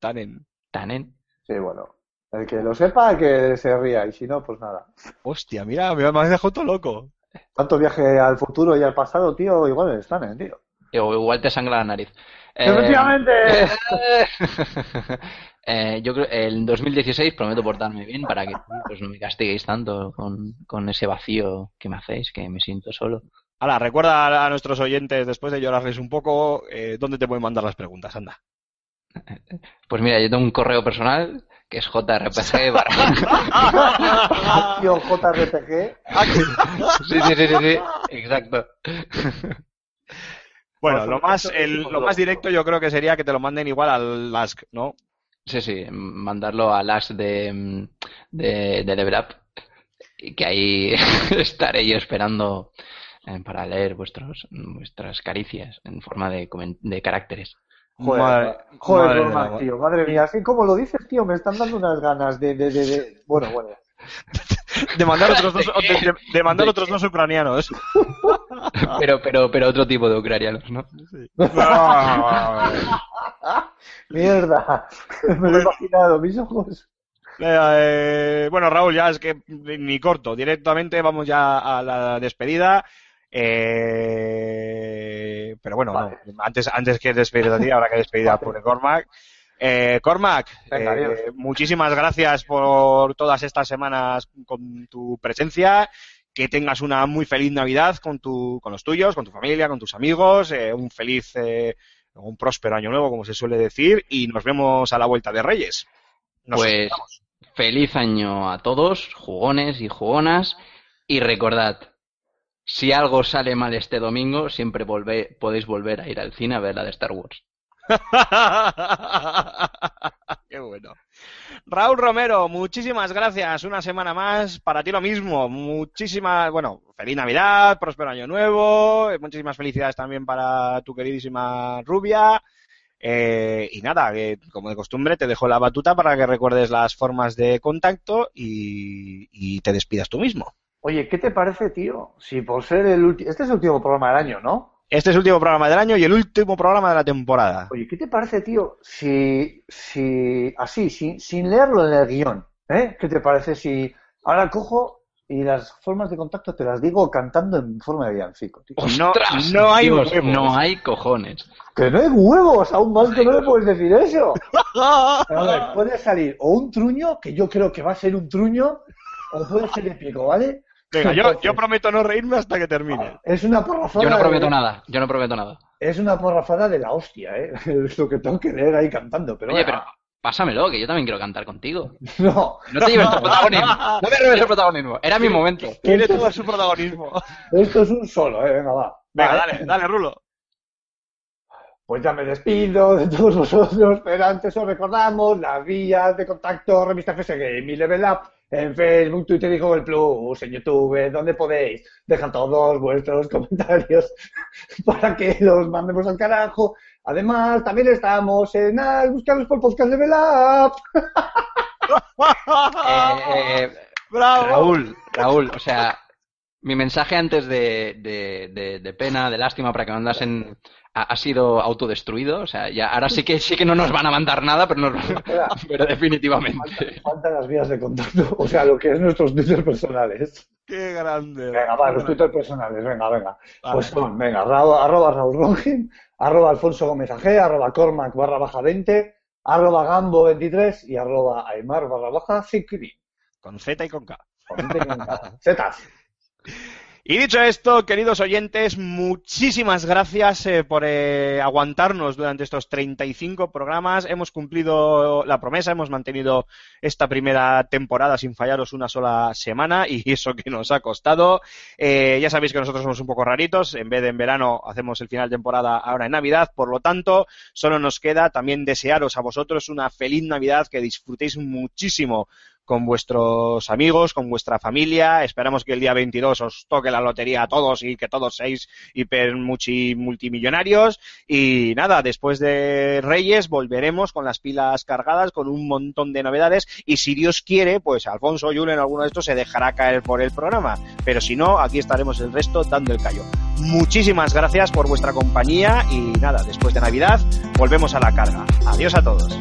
Tannen. Tannen. Sí, bueno. El que lo sepa, que se ría. Y si no, pues nada. Hostia, mira, me me has dejado todo loco. Tanto viaje al futuro y al pasado, tío, igual eres Tannen, tío. O igual te sangra la nariz. Eh, ¡Efectivamente! eh, yo creo el 2016 prometo portarme bien para que pues, no me castiguéis tanto con, con ese vacío que me hacéis, que me siento solo. Ahora, recuerda a nuestros oyentes, después de llorarles un poco, eh, dónde te pueden mandar las preguntas, anda. Pues mira, yo tengo un correo personal que es jrpg barra- JRPG. sí, sí, sí, sí, sí, exacto. Bueno, lo más, el, lo más directo yo creo que sería que te lo manden igual al Ask, ¿no? Sí, sí, mandarlo al as de, de, de Level Up, y que ahí estaré yo esperando eh, para leer vuestros, vuestras caricias en forma de, de caracteres. Joder, Madre- joder, madre Norman, mía. tío, madre mía, así como lo dices, tío, me están dando unas ganas de, de, de, de- Bueno, bueno. De mandar otros dos, ¿De qué? de, de mandar ¿De otros qué? dos ucranianos. Pero, pero, pero otro tipo de ucranianos, ¿no? Mierda, me lo he imaginado, mis ojos. Eh, bueno, Raúl, ya es que ni corto. Directamente vamos ya a la despedida. Eh, pero bueno, Vale. no, antes, antes que despedir a ti, habrá que despedir a Cormac. Eh, Cormac, Venga, eh, muchísimas gracias por todas estas semanas con tu presencia. Que tengas una muy feliz Navidad con, tu, con los tuyos, con tu familia, con tus amigos. eh, un feliz, eh, un próspero año nuevo, como se suele decir. Y nos vemos a la vuelta de Reyes. Nos Pues escuchamos. feliz año a todos, jugones y jugonas, y recordad, si algo sale mal este domingo, siempre volve- podéis volver a ir al cine a ver la de Star Wars. Qué bueno. Raúl Romero, muchísimas gracias. Una semana más. Para ti lo mismo. Muchísimas, bueno, feliz Navidad, próspero año nuevo. eh, Muchísimas felicidades también para tu queridísima Rubia. Eh, y nada, como de costumbre te dejo la batuta para que recuerdes las formas de contacto y, y te despidas tú mismo. Oye, ¿qué te parece, tío? Si por ser el último... Este es el último programa del año, ¿no? Este es el último programa del año y el último programa de la temporada. Oye, ¿qué te parece, tío? Si, si, así, sin, sin leerlo en el guion, ¿eh? ¿Qué te parece si ahora cojo y las formas de contacto te las digo cantando en forma de villancico, tío? No, ¡Ostras! no hay Dios, huevos. no hay cojones. Que no hay huevos, aún más que no le puedes decir eso. A ver, puede salir o un truño, que yo creo que va a ser un truño, o puede ser épico, ¿vale? Venga, yo, prometo no reírme hasta que termine. Es una porrafada. Yo no prometo de- nada, yo no prometo nada. Es una porrafada de la hostia, ¿eh? Es lo que tengo que leer ahí cantando, pero Oye, bueno, pero pásamelo, que yo también quiero cantar contigo. no. No te lleves el protagonismo. No me robes el protagonismo. Era mi momento. Tiene todo su protagonismo. Esto es un solo, ¿eh? Venga, va. Venga, Vale. dale, dale, Rulo. Pues ya me despido de todos vosotros, pero antes os recordamos las vías de contacto, revista FS Game y Level Up en Facebook, Twitter y Google Plus, en YouTube, donde podéis dejar todos vuestros comentarios para que los mandemos al carajo. Además, también estamos en al buscarlos por podcast Level Up. Eh, eh, ¡Bravo! Raúl, Raúl, o sea, mi mensaje antes de, de, de, de pena, de lástima para que mandasen ha, ha sido autodestruido. O sea, ya ahora sí que sí que no nos van a mandar nada, pero, nos- pero definitivamente. Faltan las vías de contacto, o sea, lo que es nuestros Twitter personales. ¡Qué grande! Venga, va, los Twitter personales, venga, venga. Vale. Pues son, venga, arroba, arroba Raúl Rongin, arroba Alfonso Gómez AG, arroba Cormac barra baja 20, arroba Gambo 23 y arroba Aymar barra baja. Con Z y con K. Con gente que me encanta. Zetas. Y dicho esto, queridos oyentes, muchísimas gracias eh, por eh, aguantarnos durante estos 35 programas. Hemos cumplido la promesa, hemos mantenido esta primera temporada sin fallaros una sola semana y eso que nos ha costado. Eh, ya sabéis que nosotros somos un poco raritos, en vez de en verano hacemos el final de temporada ahora en Navidad, por lo tanto, solo nos queda también desearos a vosotros una feliz Navidad, que disfrutéis muchísimo con vuestros amigos, con vuestra familia. Esperamos que el día 22 os toque la lotería a todos y que todos seáis hiper multimillonarios. Y nada, después de Reyes volveremos con las pilas cargadas, con un montón de novedades. Y si Dios quiere, pues Alfonso Julen, alguno de estos, se dejará caer por el programa. Pero si no, aquí estaremos el resto dando el callo. Muchísimas gracias por vuestra compañía y nada, después de Navidad volvemos a la carga. Adiós a todos.